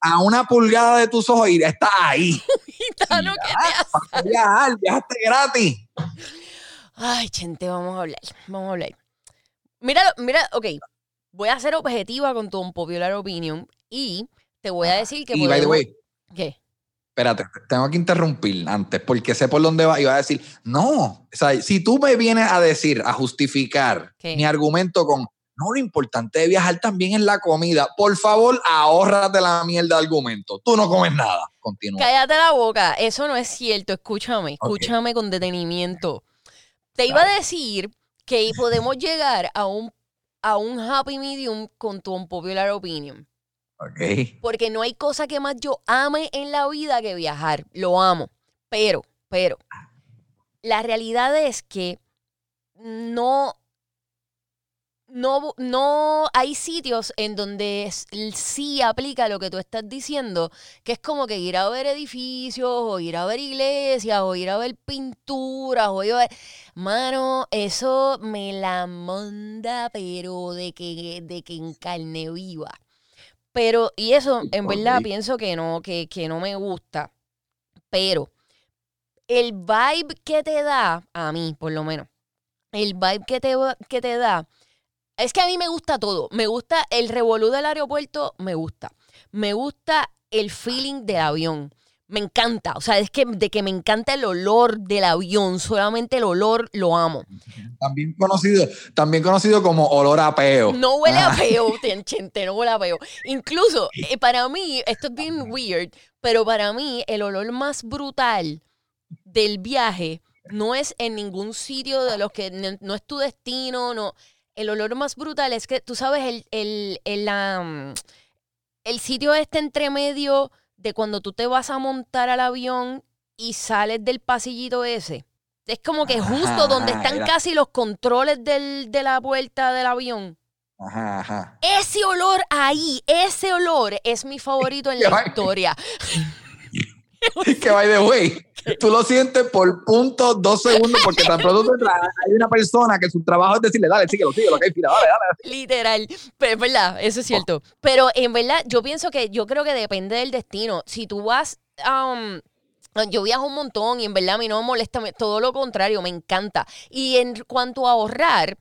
a una pulgada de tus ojos y está ahí. Gitano, ¿qué te viajar, viajaste gratis. Ay, gente, vamos a hablar. Vamos a hablar. Mira, mira, ok. Voy a ser objetiva con tu unpopular opinion y te voy a decir que Y by the podemos- way, ¿Qué? espérate, tengo que interrumpir antes porque sé por dónde va y va a decir, no, o sea, si tú me vienes a decir, a justificar ¿Qué? mi argumento con, no, lo importante de viajar también es la comida, por favor, ahórrate la mierda de argumento. Tú no comes nada. Continúa. Cállate la boca. Eso no es cierto. Escúchame, escúchame con detenimiento. Te iba a decir que podemos llegar a un, a un happy medium con tu unpopular opinion. Ok. Porque no hay cosa que más yo ame en la vida que viajar. Lo amo. Pero, pero, la realidad es que no, no, no hay sitios en donde sí aplica lo que tú estás diciendo, que es como que ir a ver edificios, o ir a ver iglesias, o ir a ver pinturas, o ir a ver... Mano, eso me la manda, pero de que, de que en carne viva. Pero, y eso, en verdad, pienso que no, que, que no me gusta. Pero el vibe que te da, a mí por lo menos, el vibe que te, que te da. Es que a mí me gusta todo. Me gusta el revolú del aeropuerto, me gusta. Me gusta el feeling del avión. Me encanta. O sea, es que de que me encanta el olor del avión. Solamente el olor lo amo. También conocido, también conocido como olor a peo. No huele a Ah. peo, chente, no huele a peo. Incluso, eh, para mí, esto es bien weird, pero para mí el olor más brutal del viaje no es en ningún sitio de los que no, no es tu destino, no. El olor más brutal es que, tú sabes, el, el, el, mm, el sitio este entre medio de cuando tú te vas a montar al avión y sales del pasillito ese. Es como que justo Ajá, donde están era- casi los controles del, de la puerta del avión. Ajá, ajá. Ese olor ahí, ese olor es mi favorito en la historia. que by the way, tú lo sientes por punto dos segundos porque tan pronto hay una persona que su trabajo es decirle, dale, síguelo, síguelo, que hay dale, dale. Literal. Pero es verdad, eso es cierto. Pero en verdad, yo pienso que yo creo que depende del destino. Si tú vas. um, yo viajo un montón y en verdad a mí no me molesta, todo lo contrario, me encanta. Y en cuanto a ahorrar,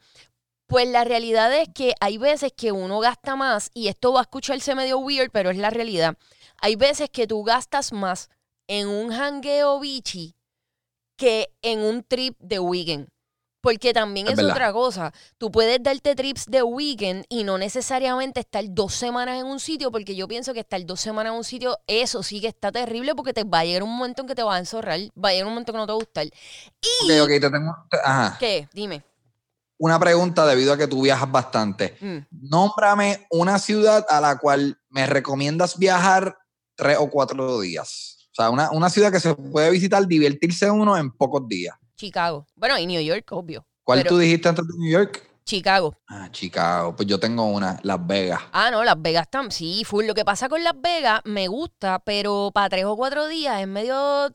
pues la realidad es que hay veces que uno gasta más, y esto va a escucharse medio weird, pero es la realidad. Hay veces que tú gastas más en un hangueo bichi que en un trip de weekend. Porque también Es otra cosa. Tú puedes darte trips de weekend y no necesariamente estar dos semanas en un sitio, porque yo pienso que estar dos semanas en un sitio, eso sí que está terrible, porque te va a llegar un momento en que te vas a enzorrar, va a llegar un momento que no te va a gustar. Y, Ok, ok, te tengo ajá, ¿qué? Dime. una pregunta debido a que tú viajas bastante. Mm. Nómbrame una ciudad a la cual me recomiendas viajar tres o cuatro días. O sea, una, una ciudad que se puede visitar, divertirse uno en pocos días. Chicago. Bueno, y New York, obvio. ¿Cuál Pero- tú dijiste antes de New York? Chicago. Ah, Chicago. Pues yo tengo una, Las Vegas. Ah, no, Las Vegas también. Sí, full. Lo que pasa con Las Vegas me gusta, pero para tres o cuatro días es medio,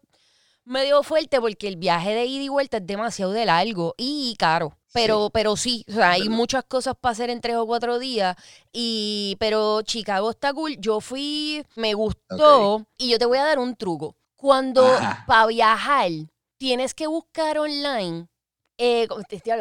medio fuerte porque el viaje de ida y vuelta es demasiado de largo y caro. Pero, pero sí, o sea, hay muchas cosas para hacer en tres o cuatro días. Y, pero Chicago está cool. Yo fui, me gustó. Y yo te voy a dar un truco. Cuando Ajá. para viajar tienes que buscar online eh,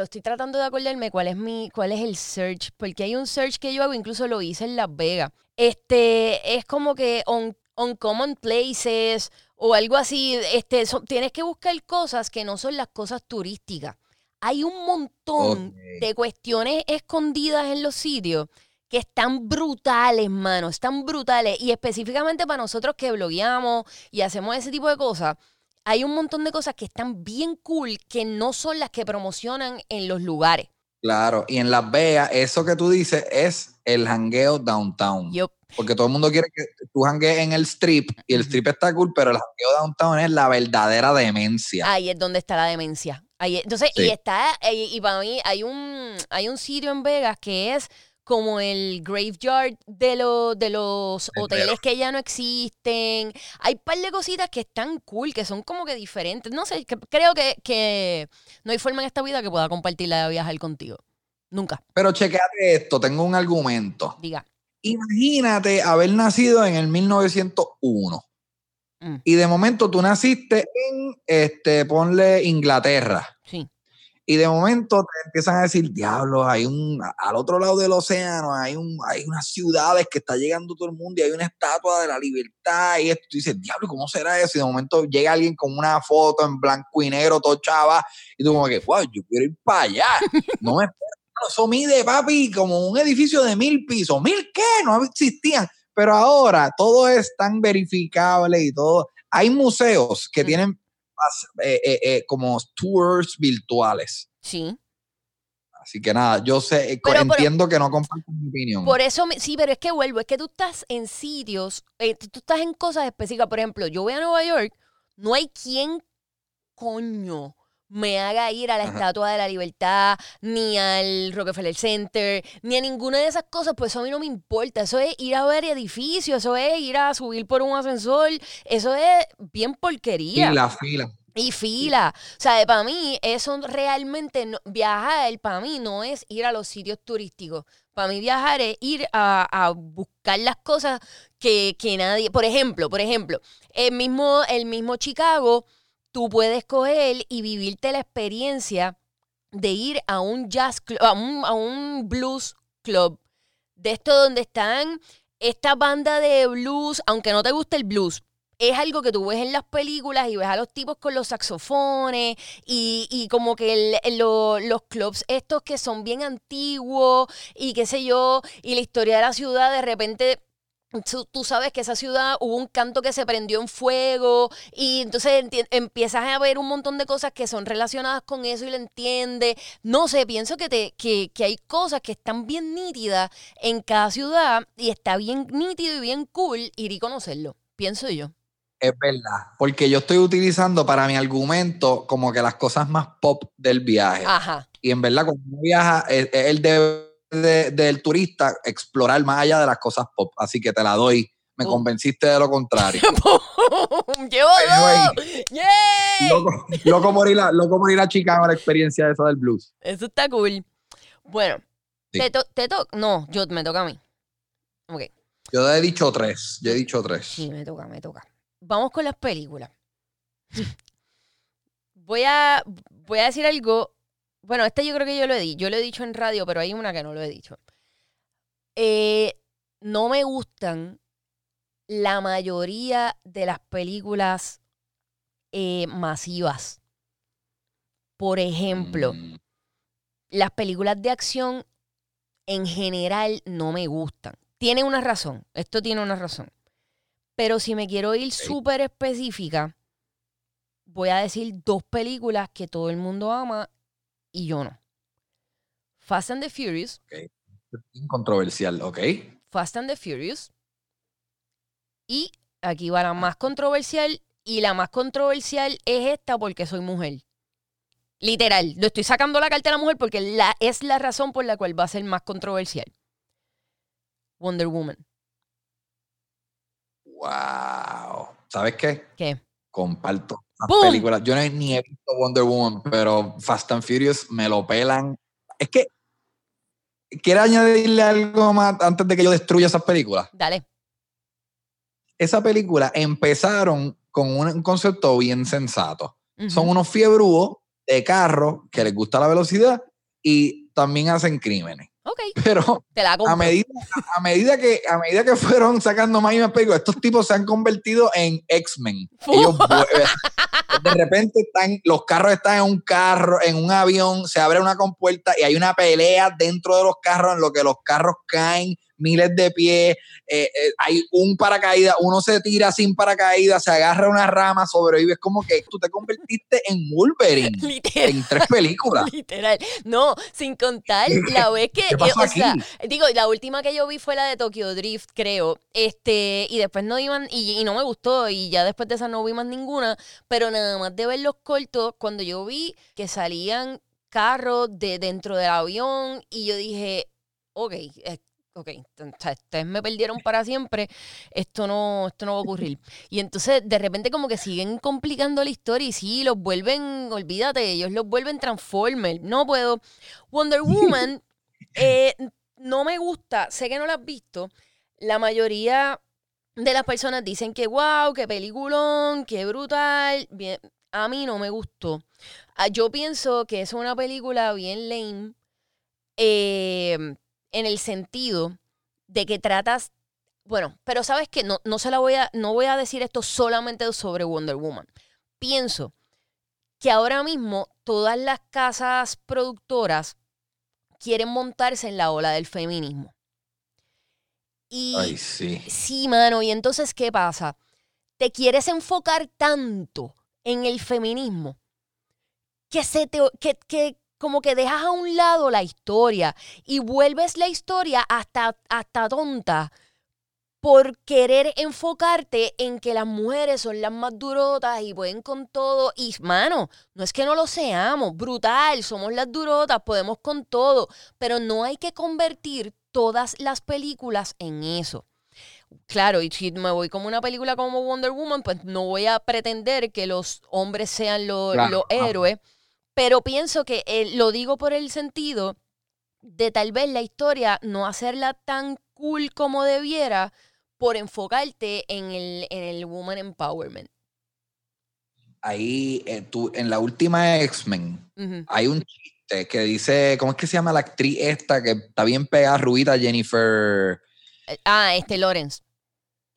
estoy tratando de acordarme cuál es mi, cuál es el search, porque hay un search que yo hago, incluso lo hice en Las Vegas. Este es como que on, on common places o algo así. Este, son- tienes que buscar cosas que no son las cosas turísticas. Hay un montón de cuestiones escondidas en los sitios que están brutales, mano, están brutales. Y específicamente para nosotros que blogueamos y hacemos ese tipo de cosas, hay un montón de cosas que están bien cool que no son las que promocionan en los lugares. Claro, y en Las Vegas, eso que tú dices es el hangueo downtown. Yo, Porque todo el mundo quiere que tú hanguees en el strip y el strip está cool, pero el hangueo downtown es la verdadera demencia. ahí es donde está la demencia. Ahí es- entonces, y está, y, y para mí hay un, hay un sitio en Vegas que es como el graveyard de, los de los El hoteles que ya no existen. Hay un par de cositas que están cool, que son como que diferentes. No sé, que- creo que, que no hay forma en esta vida que pueda compartirla de viajar contigo. Nunca. Pero chequeate esto, tengo un argumento. Diga. Imagínate haber nacido en el 1901 Mm. y de momento tú naciste en, este, ponle Inglaterra. Sí. Y de momento te empiezan a decir, diablo, hay un, al otro lado del océano hay, un, hay unas ciudades que está llegando todo el mundo y hay una estatua de la libertad y esto. Tú dices, diablo, ¿cómo será eso? Y de momento llega alguien con una foto en blanco y negro, todo chava, y tú como que, wow, yo quiero ir para allá. No me espero. Eso mide, papi, como un edificio de mil pisos. ¿Mil qué? No existían. Pero ahora todo es tan verificable y todo. Hay museos que Mm. tienen eh, eh, eh, como tours virtuales. Sí. Así que nada, yo sé, Pero- entiendo que no comparto mi opinión. Por eso, sí, pero es que vuelvo, es que tú estás en sitios, tú estás en cosas específicas. Por ejemplo, yo voy a Nueva York, no hay quien coño me haga ir a la Ajá. Estatua de la Libertad, ni al Rockefeller Center, ni a ninguna de esas cosas, pues eso a mí no me importa. Eso es ir a ver edificios, eso es ir a subir por un ascensor, eso es bien porquería. y la fila. Y fila. O sea, para mí, eso realmente, no- viajar para mí no es ir a los sitios turísticos. Para mí viajar es ir a, a buscar las cosas que, que nadie... Por ejemplo, por ejemplo, el mismo, el mismo Chicago, tú puedes coger y vivirte la experiencia de ir a un jazz club, a un, a un blues club, de esto donde están esta banda de blues, aunque no te guste el blues, es algo que tú ves en las películas y ves a los tipos con los saxofones y, y como que los clubs estos que son bien antiguos y qué sé yo, y la historia de la ciudad de repente... Tú, tú sabes que esa ciudad hubo un canto que se prendió en fuego y entonces empiezas a ver un montón de cosas que son relacionadas con eso y lo entiendes. No sé, pienso que, te, que, que hay cosas que están bien nítidas en cada ciudad y está bien nítido y bien cool ir y conocerlo, pienso yo. Es verdad, porque yo estoy utilizando para mi argumento como que las cosas más pop del viaje. Ajá. Y en verdad, cuando uno viaja, es, es el deber de- del turista explorar más allá de las cosas pop. Así que te la doy. Me Boom. convenciste de lo contrario. ¡Llevo Anyway. ¡Yay! loco, loco, a, loco por ir a Chicago la experiencia esa del blues. Eso está cool. Bueno, Sí. te, to- te toca. No, yo me toca a mí. Ok. Yo he dicho tres. Yo he dicho tres. Sí, me toca, me toca. Vamos con las películas. voy a, voy a decir algo. Bueno, este yo creo que yo lo he dicho. Yo lo he dicho en radio, pero hay una que no lo he dicho. Eh, no me gustan la mayoría de las películas eh, masivas. Por ejemplo, Mm, las películas de acción en general no me gustan. Tiene una razón, esto tiene una razón. Pero si me quiero ir súper específica, voy a decir dos películas que todo el mundo ama y yo no. Fast and the Furious, Controversial, ¿ok? Fast and the Furious. Y aquí va la más controversial. Y la más controversial es esta porque soy mujer. Literal, lo estoy sacando la carta a la mujer porque la, es la razón por la cual va a ser más controversial. Wonder Woman. Wow. ¿Sabes qué? ¿Qué? Comparto. Películas. Yo no ni he visto Wonder Woman, pero Fast and Furious me lo pelan. Es que quiero añadirle algo más antes de que yo destruya esas películas. Dale. Esa película empezaron con un, concepto bien sensato. Son unos fiebrúos de carro que les gusta la velocidad y también hacen crímenes. Ok, Pero te la compro. a medida, a medida que a medida que fueron sacando más y más películas, estos tipos se han convertido en X-Men. Ellos de repente están, los carros están en un carro, en un avión, se abre una compuerta y hay una pelea dentro de los carros en lo que los carros caen miles de pies, eh, eh, hay un paracaídas, uno se tira sin paracaídas, se agarra una rama, sobrevive, es como que tú te convertiste en Wolverine Literal. en tres películas. Literal. No, sin contar la vez que. ¿Qué pasó eh, o sea, digo, la última que yo vi fue la de Tokyo Drift, creo. Este, y después no iban, y, y no me gustó, y ya después de esa no vi más ninguna. Pero nada más de ver los cortos, cuando yo vi que salían carros de dentro del avión, y yo dije, ok, ok, ustedes me perdieron para siempre, esto no, esto no va a ocurrir. Y entonces de repente como que siguen complicando la historia y sí, los vuelven, olvídate, ellos los vuelven Transformers. No puedo. Wonder Woman eh, no me gusta, sé que no la has visto. La mayoría de las personas dicen que wow, qué peliculón, qué brutal. Bien, a mí no me gustó. Ah, Yo pienso que es una película bien lame eh, en el sentido de que tratas, bueno, pero sabes que no, no se la voy a, no voy a decir esto solamente sobre Wonder Woman. Pienso que ahora mismo todas las casas productoras quieren montarse en la ola del feminismo. Y Ay, sí. Sí, mano. Y entonces, ¿qué pasa? Te quieres enfocar tanto en el feminismo que se te que, que como que dejas a un lado la historia y vuelves la historia hasta, hasta tonta por querer enfocarte en que las mujeres son las más durotas y pueden con todo. Y, mano, no es que no lo seamos, brutal, somos las durotas, podemos con todo, pero no hay que convertir todas las películas en eso. Claro, y si me voy como una película como Wonder Woman, pues no voy a pretender que los hombres sean Claro, los ajá. héroes, pero pienso que eh, lo digo por el sentido de tal vez la historia no hacerla tan cool como debiera por enfocarte en el, en el woman empowerment. Ahí, eh, tú, en la última X-Men, hay un chiste que dice, ¿cómo es que se llama la actriz esta que está bien pegada, rubita, Jennifer, Eh, Ah, este Lawrence.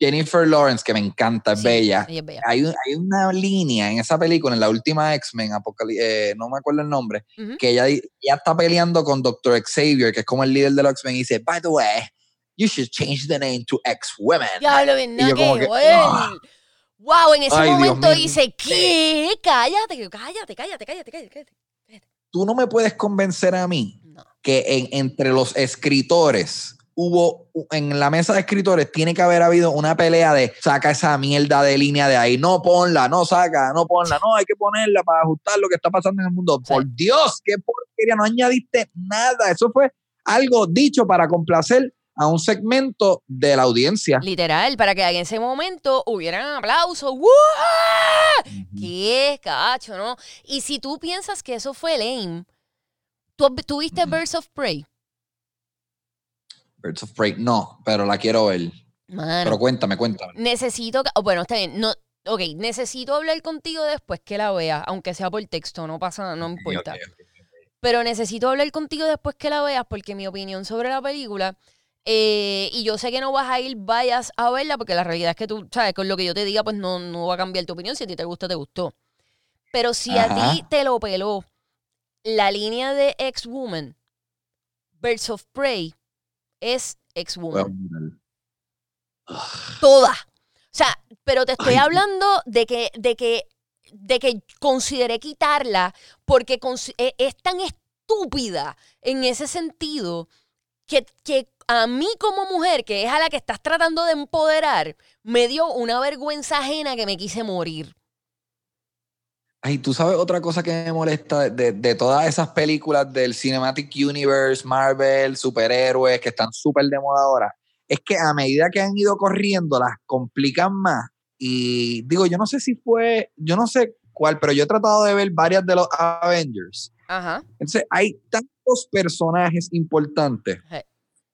Jennifer Lawrence, que me encanta, es Sí, bella. ella es bella. Hay, un- hay una línea en esa película, en la última X-Men, eh, no me acuerdo el nombre, que ella, ella está peleando con Dr. Xavier, que es como el líder de los X-Men, y dice, by the way, you should change the name to X-Women. Diablo, bien, Y nada yo como que ver. ah. Wow, en ese Ay, momento dice, ¿qué? Cállate, cállate, cállate, cállate, cállate. Tú no me puedes convencer a mí No. que en- entre los escritores hubo, en la mesa de escritores tiene que haber habido una pelea de saca esa mierda de línea de ahí, no ponla, no saca, no ponla, no, hay que ponerla para ajustar lo que está pasando en el mundo. Sí. Por Dios, qué porquería, no añadiste nada. Eso fue algo dicho para complacer a un segmento de la audiencia. Literal, para que en ese momento hubieran aplausos. ¡Wow! ¿Qué cacho, no? Y si tú piensas que eso fue lame, ¿tú tuviste Birds of Prey? Birds of Prey, no, pero la quiero ver. Mano, Pero cuéntame, cuéntame. necesito, oh, bueno, está bien, no, ok, necesito hablar contigo después que la veas, aunque sea por texto, no pasa, no importa. Pero necesito hablar contigo después que la veas porque mi opinión sobre la película, eh, y yo sé que no vas a ir, vayas a verla porque la realidad es que tú, sabes, con lo que yo te diga, pues no, no va a cambiar tu opinión. Si a ti te gusta, te gustó. Pero si a ti te lo peló la línea de X-Woman, Birds of Prey es Voy a X-Woman. mirar. Toda. O sea, pero te estoy Ay. hablando de que, de que, de que consideré quitarla porque e- es tan estúpida en ese sentido que, que a mí como mujer, que es a la que estás tratando de empoderar, me dio una vergüenza ajena que me quise morir. Ay, tú sabes otra cosa que me molesta de, de todas esas películas del Cinematic Universe, Marvel, superhéroes que están súper de moda ahora, es que a medida que han ido corriendo las complican más. Y digo, yo no sé si fue, yo no sé cuál, pero yo he tratado de ver varias de los Avengers. Ajá. Entonces hay tantos personajes importantes Sí.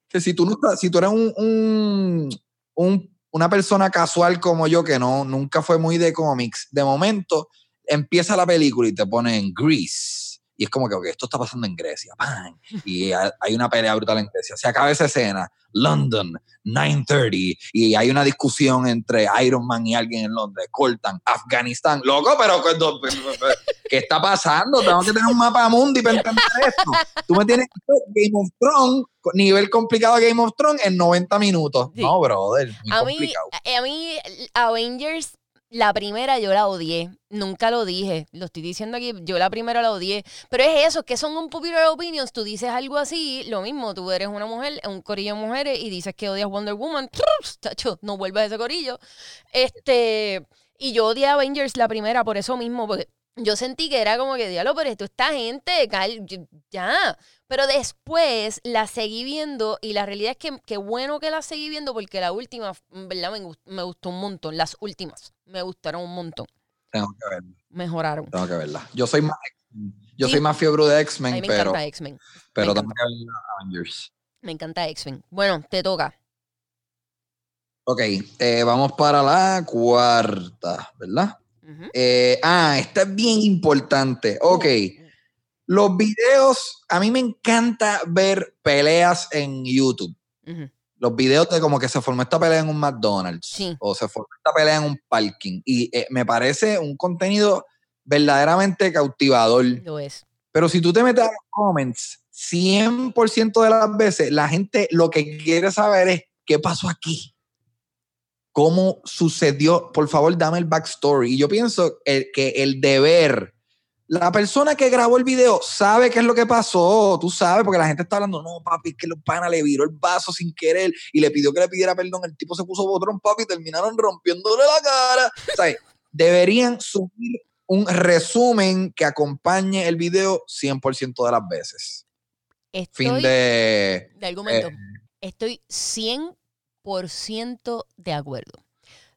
que si tú no estás, si tú eres un, un- un- una persona casual como yo que no nunca fue muy de cómics, de momento empieza la película y te ponen Greece. Y es como que, ok, esto está pasando en Grecia. ¡pam! Y hay una pelea brutal en Grecia. Se acaba esa escena. London, 9.30. Y hay una discusión entre Iron Man y alguien en Londres. Cortan. Afganistán. Loco, pero ¿qué está pasando? Tengo que tener un mapa mundi para entender esto. Tú me tienes Game of Thrones, nivel complicado de Game of Thrones en 90 minutos. Sí. No, brother. Muy A mí, complicado. a mí, Avengers, la primera yo la odié. Nunca lo dije. Lo estoy diciendo aquí. Yo la primera la odié. Pero es eso, que son un popular opinions. Tú dices algo así, lo mismo. Tú eres una mujer, un corillo de mujeres, y dices que odias Wonder Woman. Chacho, no vuelvas a ese corillo. Este. Y yo odié Avengers la primera por eso mismo, porque yo sentí que era como que, diablo, pero esto esta gente, cal- ya. Pero después la seguí viendo y la realidad es que qué bueno que la seguí viendo porque la última, en ¿verdad? Me, gust- me gustó un montón. Las últimas me gustaron un montón. Tengo que verla. Mejoraron. Tengo que verla. Yo soy más, yo Sí. soy más fiebre de X-Men, mí me pero, encanta X-Men. pero tengo que ver Avengers. Me encanta X-Men. Bueno, te toca. Ok, eh, vamos para la cuarta, ¿verdad? Eh, ah, esta es bien importante. Ok, los videos, a mí me encanta ver peleas en YouTube. Los videos de como que se formó esta pelea en un McDonald's Sí. o se formó esta pelea en un parking. Y eh, me parece un contenido verdaderamente cautivador. Lo es. Pero si tú te metes a los comments, 100% de las veces la gente lo que quiere saber es qué pasó aquí. ¿Cómo sucedió? Por favor, dame el backstory. Y yo pienso el- que el deber, la persona que grabó el video sabe qué es lo que pasó. Tú sabes, porque la gente está hablando, no, papi, es que los pana le viró el vaso sin querer y le pidió que le pidiera perdón. El tipo se puso botrón, papi, y terminaron rompiéndole la cara. Sea, deberían subir un resumen que acompañe el video 100% de las veces. Estoy Fin de... de argumento. eh, Estoy 100% de acuerdo.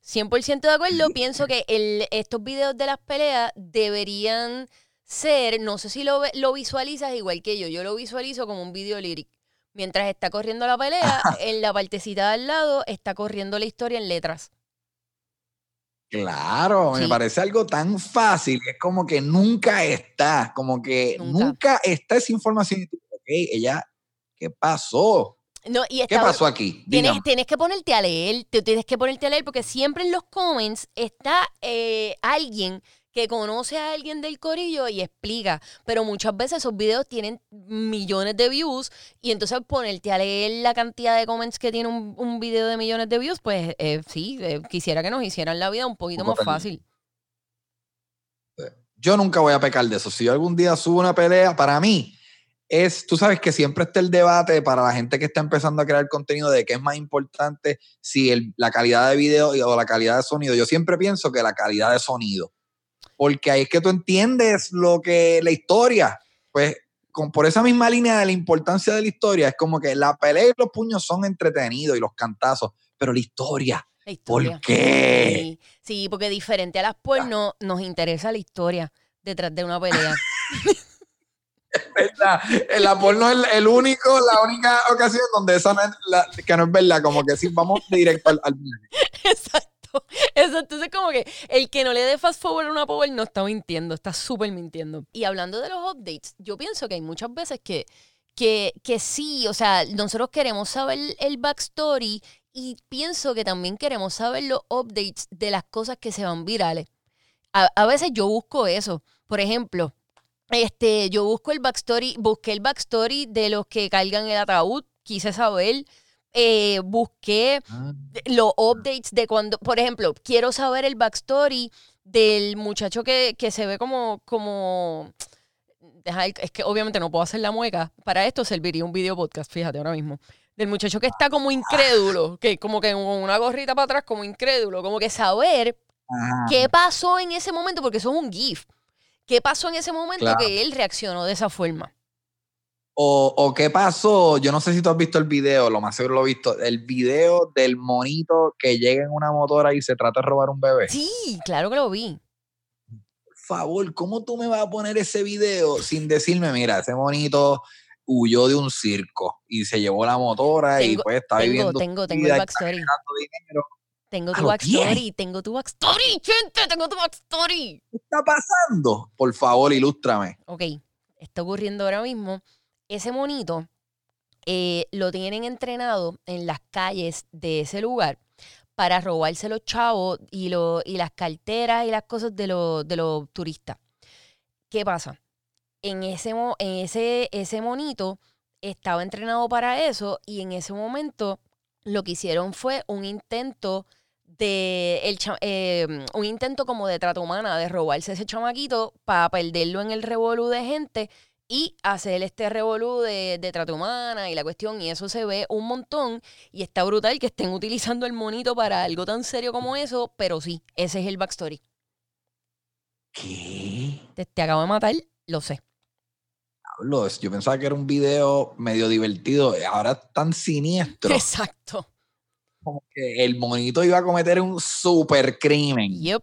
100% de acuerdo. Pienso que el, estos videos de las peleas deberían ser, no sé si lo, visualizas igual que yo, yo lo visualizo como un video lyric. Mientras está corriendo la pelea, en la partecita de al lado está corriendo la historia en letras. Claro, me parece algo tan fácil. Es como que nunca está, como que Nunca. nunca, está esa información. Y tú, ok, ella, ¿qué pasó? No, y ¿Qué pasó aquí? Tienes, que ponerte a leer, te tienes que ponerte a leer porque siempre en los comments está eh, alguien que conoce a alguien del corillo y explica, pero muchas veces esos videos tienen millones de views y entonces ponerte a leer la cantidad de comments que tiene un, un video de millones de views, pues eh, sí, eh, quisiera que nos hicieran la vida un poquito más fácil. Yo nunca voy a pecar de eso. Si yo algún día subo una pelea, para mí es, tú sabes que siempre está el debate para la gente que está empezando a crear contenido de qué es más importante, si el- la calidad de video o la calidad de sonido. Yo siempre pienso que la calidad de sonido, porque ahí es que tú entiendes lo que la historia, pues con, por esa misma línea de la importancia de la historia, es como que la pelea y los puños son entretenidos y los cantazos, pero la historia, La historia. ¿por qué? Sí, sí, porque diferente a las porno, nos interesa la historia detrás de una pelea. ¿verdad? El amor no es el, único, la única ocasión donde esa no es que no es verdad, como que sí, vamos directo al, al Exacto. Exacto. Entonces, como que el que no le dé fast forward a una power no está mintiendo, está súper mintiendo. Y hablando de los updates, yo pienso que hay muchas veces que, que, que sí, o sea, nosotros queremos saber el backstory y pienso que también queremos saber los updates de las cosas que se van virales. A, a veces yo busco eso. Por ejemplo, este, yo busco el backstory, busqué el backstory de los que cargan el ataúd, quise saber. Eh, busqué los updates de cuando, por ejemplo, quiero saber el backstory del muchacho que, que se ve como, como, deja es que obviamente no puedo hacer la mueca, para esto serviría un video podcast, fíjate ahora mismo, del muchacho que está como incrédulo, que como que con una gorrita para atrás como incrédulo, como que saber qué pasó en ese momento, porque eso es un GIF, qué pasó en ese momento Claro. que él reaccionó de esa forma. O, o qué pasó, yo no sé si tú has visto el video, lo más seguro lo he visto, el video del monito que llega en una motora y se trata de robar un bebé. Sí, claro que lo vi. Por favor, ¿cómo tú me vas a poner ese video sin decirme, mira, ese monito huyó de un circo y se llevó la motora y pues está Tengo, viviendo tengo, tengo el está backstory. dinero. Tengo A tu backstory, tengo tu backstory, gente, tengo tu backstory. ¿Qué está pasando? Por favor, ilústrame. Ok, está ocurriendo ahora mismo. Ese monito eh, lo tienen entrenado en las calles de ese lugar para robarse los chavos y, lo- y las carteras y las cosas de, los de los turistas. ¿Qué pasa? En ese, en ese, ese monito estaba entrenado para eso y en ese momento lo que hicieron fue un intento de el eh, un intento como de trata humana de robarse ese chamaquito para perderlo en el revolú de gente y hacer este revolú de, de trata humana y la cuestión y eso se ve un montón y está brutal que estén utilizando el monito para algo tan serio como eso pero sí ese es el backstory ¿Qué? te, te acabo de matar lo sé yo pensaba que era un video medio divertido, ahora tan siniestro. exacto como que el monito iba a cometer un super crimen. Yep.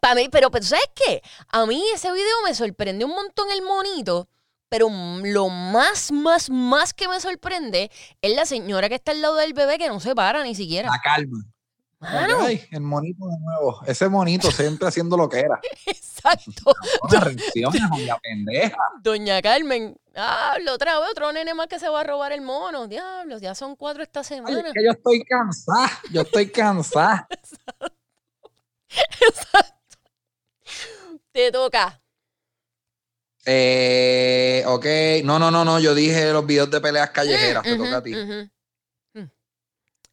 Para mí, pero, pero ¿sabes qué? A mí ese video me sorprendió un montón el monito, pero lo más, más, más que me sorprende es la señora que está al lado del bebé que no se para ni siquiera. La calma. Mano, Ay, el monito de nuevo. Ese monito siempre haciendo lo que era. exacto. Una reacción, la pendeja. Doña Carmen, diablo, otra vez otro nene más que se va a robar el mono. Diablo, ya son cuatro esta Ay, semana. es que yo estoy cansada. Yo estoy cansada. Exacto. Te toca. Eh, ok. No, no, no, no. Yo dije los videos de peleas callejeras. Te Ujú, toca a ti. Mm.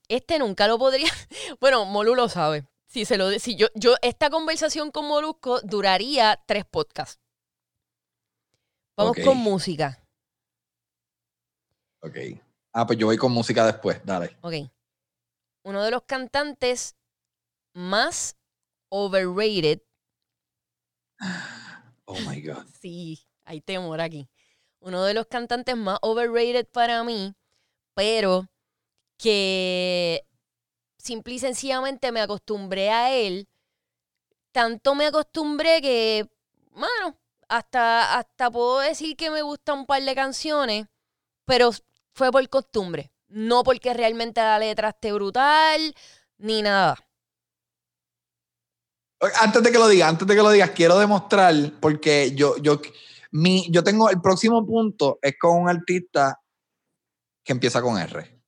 Este nunca lo podría. Bueno, Molu lo sabe. Si se lo si yo, yo, esta conversación con Molusco duraría tres podcasts. Vamos con música. Ok. Ah, pues yo voy con música después. Dale. Ok. Uno de los cantantes más overrated. Oh my God. Sí, hay temor aquí. Uno de los cantantes más overrated para mí, pero que simple y sencillamente me acostumbré a él. Tanto me acostumbré que, mano, hasta, hasta puedo decir que me gustan un par de canciones, pero fue por costumbre. No porque realmente la letra esté brutal, ni nada. Antes de que lo digas, antes de que lo digas, quiero demostrar, porque yo, yo, mi, yo tengo el próximo punto, es con un artista que empieza con R.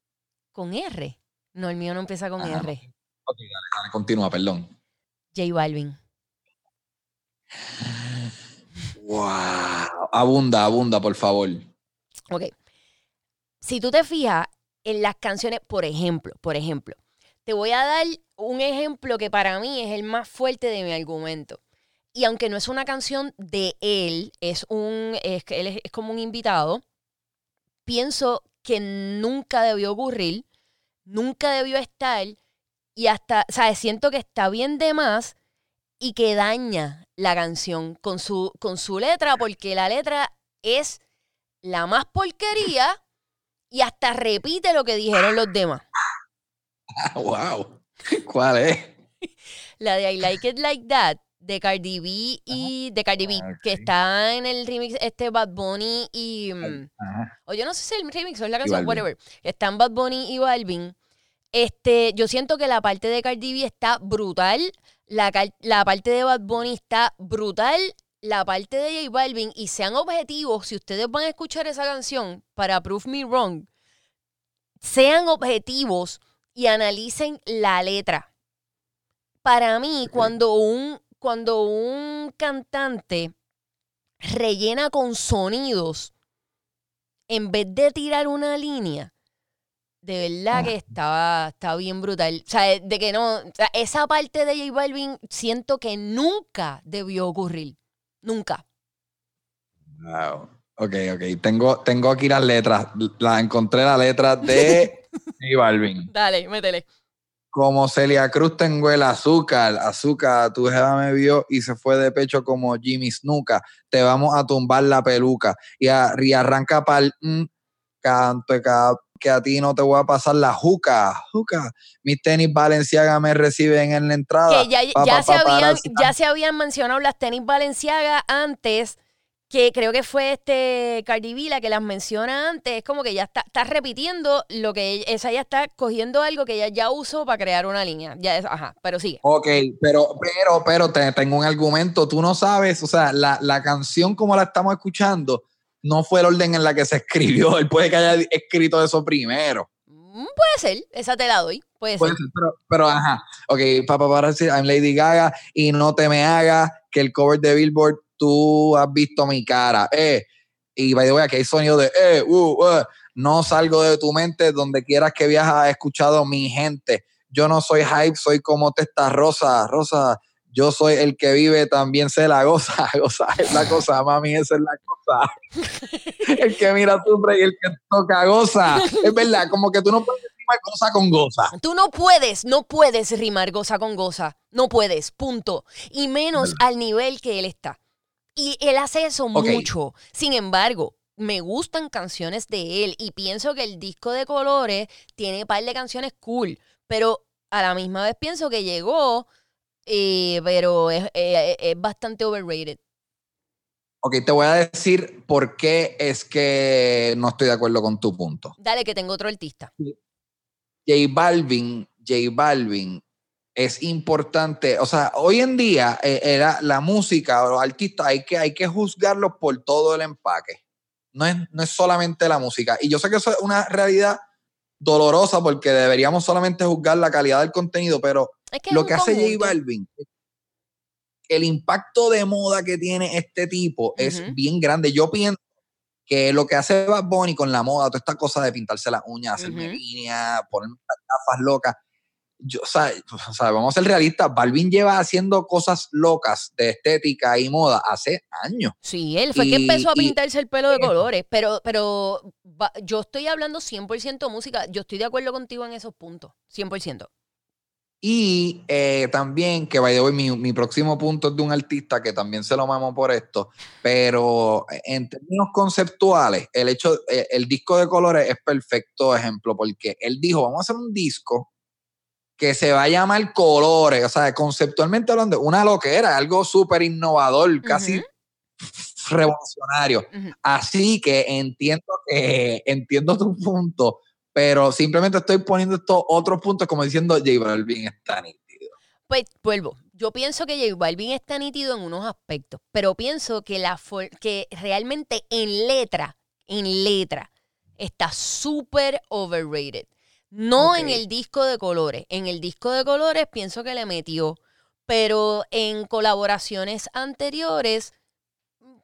¿Con R? No, el mío no empieza con R. Ok, dale, dale, continúa, perdón. J Balvin. Wow. Abunda, abunda, por favor. Ok. Si tú te fijas en las canciones, por ejemplo, por ejemplo, te voy a dar un ejemplo que para mí es el más fuerte de mi argumento. Y aunque no es una canción de él, es un es, él es, es como un invitado, pienso que nunca debió ocurrir, nunca debió estar y hasta, ¿sabes? Siento que está bien de más y que daña la canción con su, con su letra, porque la letra es la más porquería y hasta repite lo que dijeron los demás. wow. ¿Cuál es? La de I Like It Like That de Cardi B y de Cardi B, Ah, que está en el remix este Bad Bunny y mm, Ajá. o yo no sé si el remix o es la canción, whatever. Están Bad Bunny y Balvin. Este, yo siento que la parte de Cardi B está brutal, la, la parte de Bad Bunny está brutal, la parte de J Balvin y sean objetivos, si ustedes van a escuchar esa canción para Prove Me Wrong, sean objetivos y analicen la letra. Para mí, cuando un cuando un cantante rellena con sonidos en vez de tirar una línea, de verdad que está, está bien brutal. O sea, de que no, o sea, esa parte de J Balvin siento que nunca debió ocurrir. Nunca. Wow. Ok, ok. Tengo, tengo aquí las letras. La encontré la letra de J Balvin. Dale, métele. Como Celia Cruz tengo el azúcar, azúcar, tu jeva me vio y se fue de pecho como Jimmy Snuka, te vamos a tumbar la peluca y, a- y arranca pa'l mm, canto que a ti no te voy a pasar la juca, juca. Mis tenis Valenciaga me reciben en la entrada. Que ya, Pa, ya pa, se pa, habían, ya se habían mencionado las tenis Balenciaga antes, que creo que fue este Cardi B la que las menciona antes. Es como que ya está, está repitiendo lo que ella- esa ya está cogiendo algo que ella ya usó para crear una línea. Ya es, ajá, pero sigue. Ok, pero, pero, pero te, tengo un argumento. Tú no sabes, o sea, la, la canción como la estamos escuchando no fue el orden en la que se escribió. Él puede que haya escrito eso primero. Mm, Puede ser, esa te la doy. Puede Puede ser. ser, pero, pero ajá. Ok, papá, para decir, I'm Lady Gaga y no te me hagas que el cover de Billboard tú has visto mi cara. Eh, y by the way, aquí hay sonido de eh, uh, uh, no salgo de tu mente donde quieras que viajas, he escuchado mi gente. Yo no soy hype, soy como testa rosa, rosa. Yo soy el que vive, también se la goza, goza es la cosa, mami, esa es la cosa. el que mira sufre y el que toca goza. Es verdad, como que tú no puedes decir cosa con goza. Tú no puedes, no puedes rimar goza con goza. No puedes, punto. Y menos al nivel que él está. Y él hace eso mucho. Sin embargo, me gustan canciones de él y pienso que el disco de colores tiene un par de canciones cool, pero a la misma vez pienso que llegó, eh, pero es, eh, es bastante overrated. Ok, te voy a decir por qué es que no estoy de acuerdo con tu punto. Dale, que tengo otro artista. J Balvin, J Balvin es importante, o sea, hoy en día eh, era la música o los artistas hay que, hay que juzgarlos por todo el empaque. No es, no es solamente la música. Y yo sé que eso es una realidad dolorosa porque deberíamos solamente juzgar la calidad del contenido, pero Es que es lo que hace J. Balvin, el impacto de moda que tiene este tipo es bien grande. Yo pienso que lo que hace Bad Bunny con la moda, toda esta cosa de pintarse las uñas, hacerme Ujú. líneas, ponerme las gafas locas. Yo, o, sea, o sea, vamos a ser realistas, Balvin lleva haciendo cosas locas de estética y moda hace años. Sí, él fue que Y- empezó a y- pintarse el pelo de colores, pero, pero yo estoy hablando 100% música, yo estoy de acuerdo contigo en esos puntos, 100%. Y eh, también, que by the way, mi, mi próximo punto es de un artista que también se lo mamo por esto, pero en términos conceptuales, el hecho, eh, el disco de colores es perfecto ejemplo, porque él dijo, vamos a hacer un disco que se va a llamar Colores, o sea, conceptualmente hablando, una loquera, algo súper innovador, casi revolucionario. Así que entiendo que entiendo tu punto, pero simplemente estoy poniendo estos otros puntos como diciendo J Balvin está nítido. Pues vuelvo, Yo pienso que J Balvin está nítido en unos aspectos, pero pienso que, la que realmente en letra, en letra, está súper overrated. No en el disco de colores. En el disco de colores pienso que le metió, pero en colaboraciones anteriores,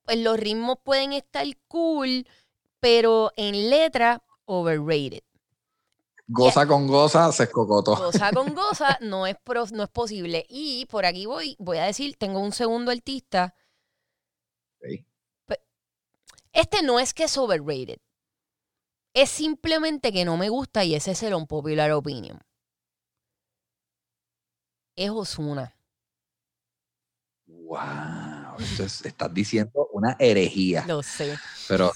pues los ritmos pueden estar cool, pero en letra, overrated. Goza con goza, se escocotó. Goza con goza no es, pro- no es posible. Y por aquí voy, voy a decir, tengo un segundo artista. Este no es que es overrated. Es simplemente que no me gusta y ese es el unpopular opinion. Es Osuna. Wow, es- estás diciendo una herejía. Lo sé. Pero,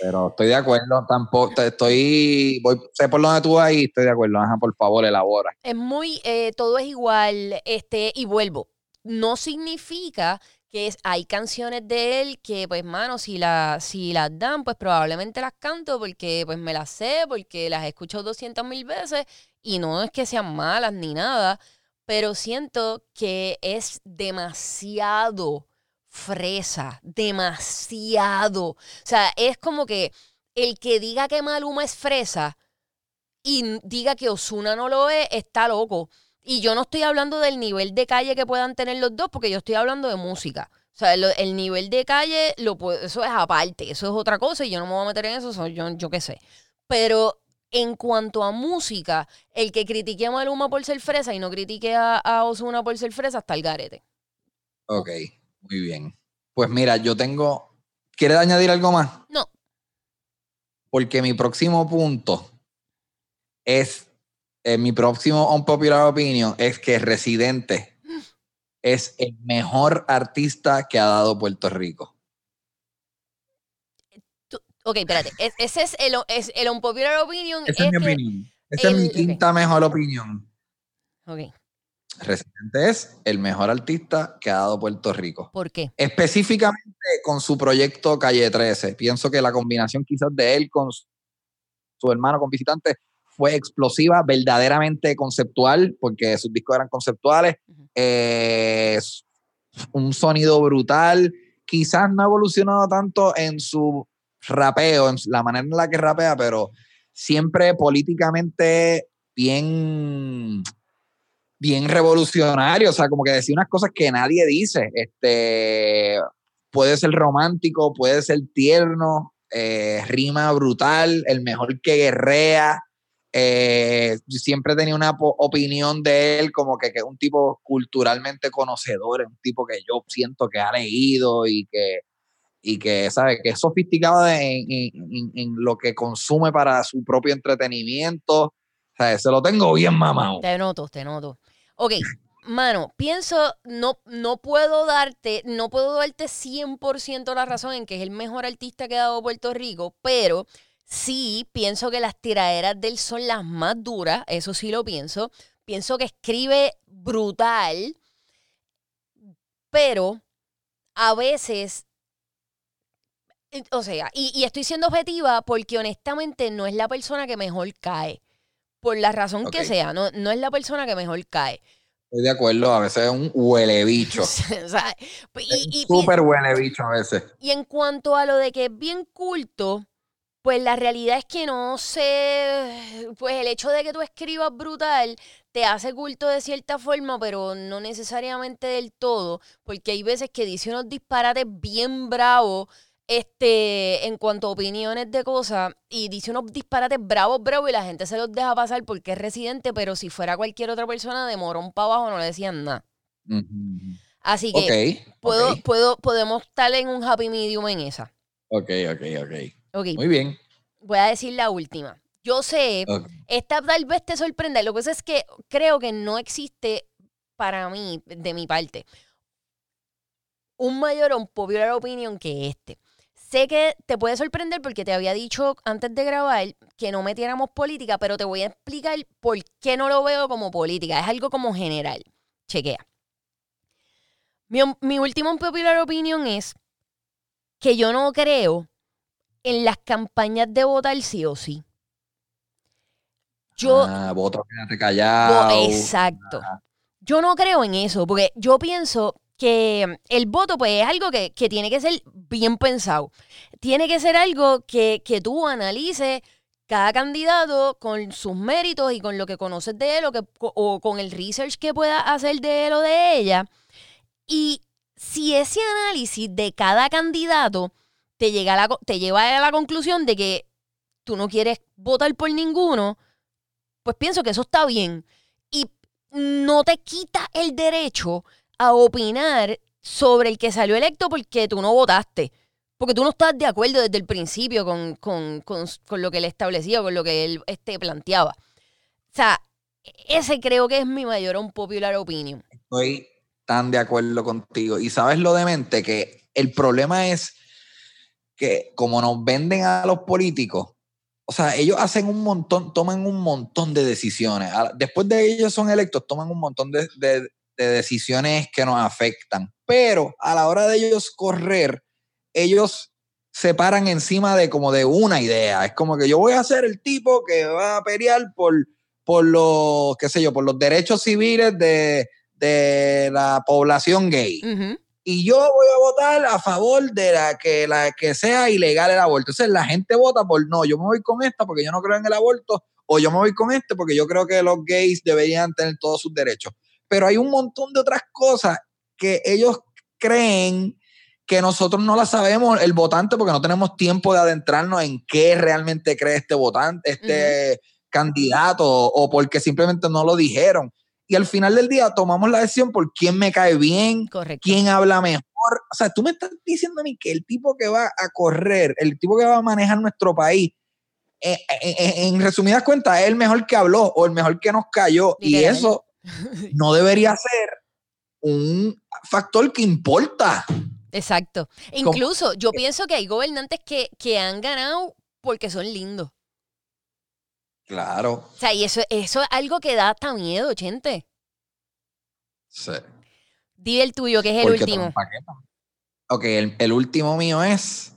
pero estoy de acuerdo, tampoco estoy, voy, sé por dónde tú vas y estoy de acuerdo. Ajá, por favor, elabora. Es muy, eh, todo es igual, este, y vuelvo. No significa que hay canciones de él que, pues, mano, si, la, si las dan, pues probablemente las canto porque, pues, me las sé, porque las he escuchado 200 mil veces y no es que sean malas ni nada, pero siento que es demasiado fresa, demasiado. O sea, es como que el que diga que Maluma es fresa y diga que Osuna no lo es, está loco. Y yo no estoy hablando del nivel de calle que puedan tener los dos, porque yo estoy hablando de música. O sea, lo- el nivel de calle, lo, eso es aparte, eso es otra cosa y yo no me voy a meter en eso, soy yo, yo qué sé. Pero en cuanto a música, el que critique a Maluma por ser fresa y no critique a, a Osuna por ser fresa, está el garete. Ok, muy bien. Pues mira, yo tengo. ¿Quieres añadir algo más? No. Porque mi próximo punto es. Eh, mi próximo unpopular opinion es que Residente es el mejor artista que ha dado Puerto Rico. Ok, espérate. es- ese es el, es el unpopular opinion. Esa es mi opinión. Esa es mi quinta mejor opinión. Ok, Residente es el mejor artista que ha dado Puerto Rico. ¿por qué? Específicamente con su proyecto Calle 13. Pienso que la combinación quizás de él con su, su hermano, con visitante, fue explosiva, verdaderamente conceptual, porque sus discos eran conceptuales. Eh, un sonido brutal. Quizás no ha evolucionado tanto en su rapeo, en la manera en la que rapea, pero siempre políticamente bien bien revolucionario, o sea, como que decía unas cosas que nadie dice. Este puede ser romántico, puede ser tierno, eh, rima brutal, el mejor que guerrea. Eh, siempre tenía una opinión de él como que, es un tipo culturalmente conocedor, es un tipo que yo siento que ha leído y que, y que sabe que es sofisticado en, lo que consume para su propio entretenimiento. O se lo tengo bien mamado. Te noto, te noto. Ok, mano, pienso, no, no puedo darte, no puedo darte 100% la razón en que es el mejor artista que ha dado Puerto Rico, pero sí pienso que las tiraderas de él son las más duras, eso sí lo pienso. Pienso que escribe brutal, pero a veces, eh, o sea, y, y estoy siendo objetiva porque honestamente no es la persona que mejor cae. Por la razón que sea, no, no es la persona que mejor cae. Estoy de acuerdo, a veces es un huele bicho. O sea, y, Es y- súper huele bicho a veces. y en cuanto a lo de que es bien culto, pues la realidad es que no sé, pues el hecho de que tú escribas brutal te hace culto de cierta forma, pero no necesariamente del todo, porque hay veces que dice unos disparates bien bravos, este, en cuanto a opiniones de cosas, y dice unos disparates bravos, bravos, y la gente se los deja pasar porque es residente, pero si fuera cualquier otra persona de morón para abajo no le decían nada. Así que puedo, puedo, podemos estar en un happy medium en esa. ok, ok, ok. Ok, Muy bien. voy a decir la última. Yo sé, Ok. esta tal vez te sorprenda. Lo que pasa es que creo que no existe para mí, de mi parte, un mayor unpopular opinion que este. Sé que te puede sorprender porque te había dicho antes de grabar que no metiéramos política, pero te voy a explicar por qué no lo veo como política. Es algo como general. Chequea. Mi, mi última unpopular opinion es que yo no creo en las campañas de votar sí o sí. Yo, Ah, voto, quédate callado. exacto. yo no creo en eso, porque yo pienso que el voto pues es algo que, que tiene que ser bien pensado. Tiene que ser algo que, que tú analices cada candidato con sus méritos y con lo que conoces de él o, que, o con el research que pueda hacer de él o de ella. Y si ese análisis de cada candidato te, llega la, te lleva a la conclusión de que tú no quieres votar por ninguno, pues pienso que eso está bien. Y no te quita el derecho a opinar sobre el que salió electo porque tú no votaste. Porque tú no estás de acuerdo desde el principio con, con, con, con lo que él establecía, con lo que él este, planteaba. O sea, ese creo que es mi mayor un popular opinion. Estoy tan de acuerdo contigo. Y sabes lo demente, que el problema es que como nos venden a los políticos, o sea, ellos hacen un montón, toman un montón de decisiones. Después de ellos son electos, toman un montón de, de, de decisiones que nos afectan. Pero a la hora de ellos correr, ellos se paran encima de como de una idea. Es como que yo voy a ser el tipo que va a pelear por, por los, qué sé yo, por los derechos civiles de, de la población gay. Uh -huh. Y yo voy a votar a favor de la que, la que sea ilegal el aborto. Entonces la gente vota por no, yo me voy con esta porque yo no creo en el aborto, o yo me voy con este porque yo creo que los gays deberían tener todos sus derechos. Pero hay un montón de otras cosas que ellos creen que nosotros no la sabemos, el votante, porque no tenemos tiempo de adentrarnos en qué realmente cree este votante, este uh -huh. candidato, o porque simplemente no lo dijeron. Y al final del día tomamos la decisión por quién me cae bien, Correcto. quién habla mejor. O sea, tú me estás diciendo a mí que el tipo que va a correr, el tipo que va a manejar nuestro país, eh, eh, en resumidas cuentas, es el mejor que habló o el mejor que nos cayó. Y eso no debería ser un factor que importa. Exacto. Incluso yo pienso que hay gobernantes que, que han ganado porque son lindos. Claro. O sea, y eso, eso es algo que da hasta miedo, gente. Sí. Dile el tuyo, que es el último. Ok, el, el, último mío es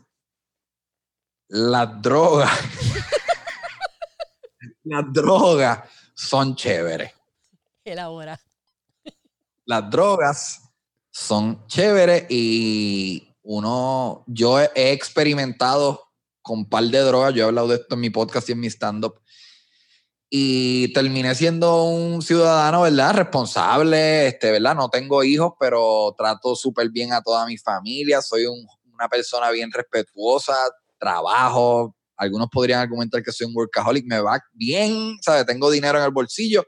las drogas. las drogas son chéveres. Elabora. Las drogas son chéveres y uno, yo he experimentado con un par de drogas, yo he hablado de esto en mi podcast y en mi stand-up, y terminé siendo un ciudadano, ¿verdad? Responsable, este, ¿verdad? No tengo hijos, pero trato súper bien a toda mi familia, soy un, una persona bien respetuosa, trabajo, algunos podrían argumentar que soy un workaholic, me va bien, ¿sabes? Tengo dinero en el bolsillo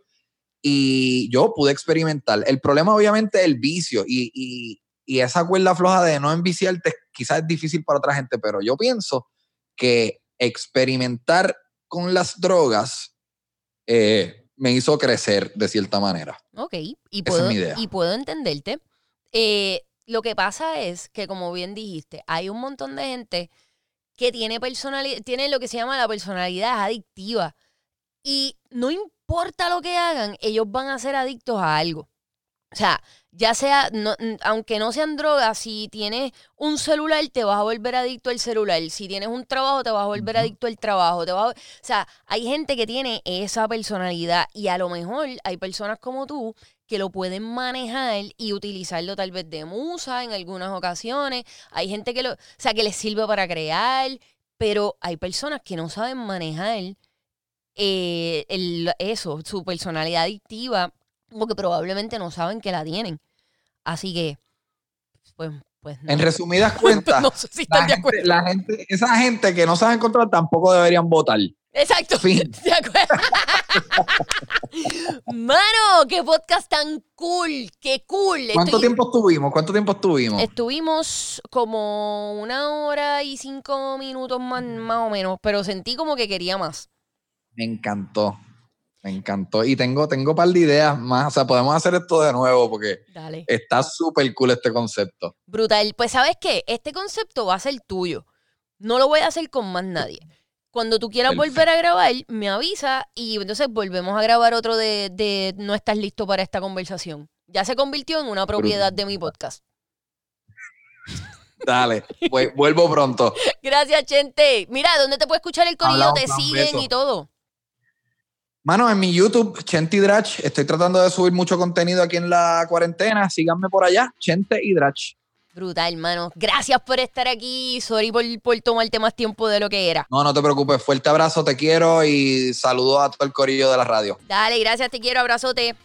y yo pude experimentar. El problema obviamente es el vicio y, y, y esa cuerda floja de no enviciarte quizás es difícil para otra gente, pero yo pienso que experimentar con las drogas eh, me hizo crecer de cierta manera. Ok, y puedo, y puedo entenderte. Eh, lo que pasa es que, como bien dijiste, hay un montón de gente que tiene, personalidad, tiene lo que se llama la personalidad adictiva. Y no importa lo que hagan, ellos van a ser adictos a algo. O sea, ya sea, no, aunque no sean drogas, si tienes un celular, te vas a volver adicto al celular. Si tienes un trabajo, te vas a volver adicto al trabajo. Te vas a, o sea, hay gente que tiene esa personalidad y a lo mejor hay personas como tú que lo pueden manejar y utilizarlo tal vez de musa en algunas ocasiones. Hay gente que lo, o sea, que les sirve para crear, pero hay personas que no saben manejar eh, el, eso, su personalidad adictiva porque probablemente no saben que la tienen. Así que, pues, pues no. En resumidas cuentas, no sé si están la, de acuerdo. Gente, la gente, esa gente que no saben controlar tampoco deberían votar. Exacto. Fin. ¿De acuerdo? Mano, qué podcast tan cool, qué cool. ¿Cuánto Estoy... tiempo estuvimos? ¿Cuánto tiempo estuvimos? Estuvimos como una hora y cinco minutos más, más o menos, pero sentí como que quería más. Me encantó. Me encantó. Y tengo, tengo un par de ideas más. O sea, podemos hacer esto de nuevo porque Dale. está súper cool este concepto. Brutal. Pues, ¿sabes qué? Este concepto va a ser tuyo. No lo voy a hacer con más nadie. Cuando tú quieras Perfecto. volver a grabar, me avisa y entonces volvemos a grabar otro de, de No estás listo para esta conversación. Ya se convirtió en una propiedad de mi podcast. Dale, vuelvo pronto. Gracias, Chente. Mira, ¿dónde te puede escuchar el corrido? Te siguen y todo. Mano, en mi YouTube, Chente y Drach, estoy tratando de subir mucho contenido aquí en la cuarentena. Síganme por allá, Chente y Drach. Brutal, hermano. Gracias por estar aquí. Sorry por, por tomarte más tiempo de lo que era. No, no te preocupes. Fuerte abrazo, te quiero y saludo a todo el corillo de la radio. Dale, gracias, te quiero, abrazote.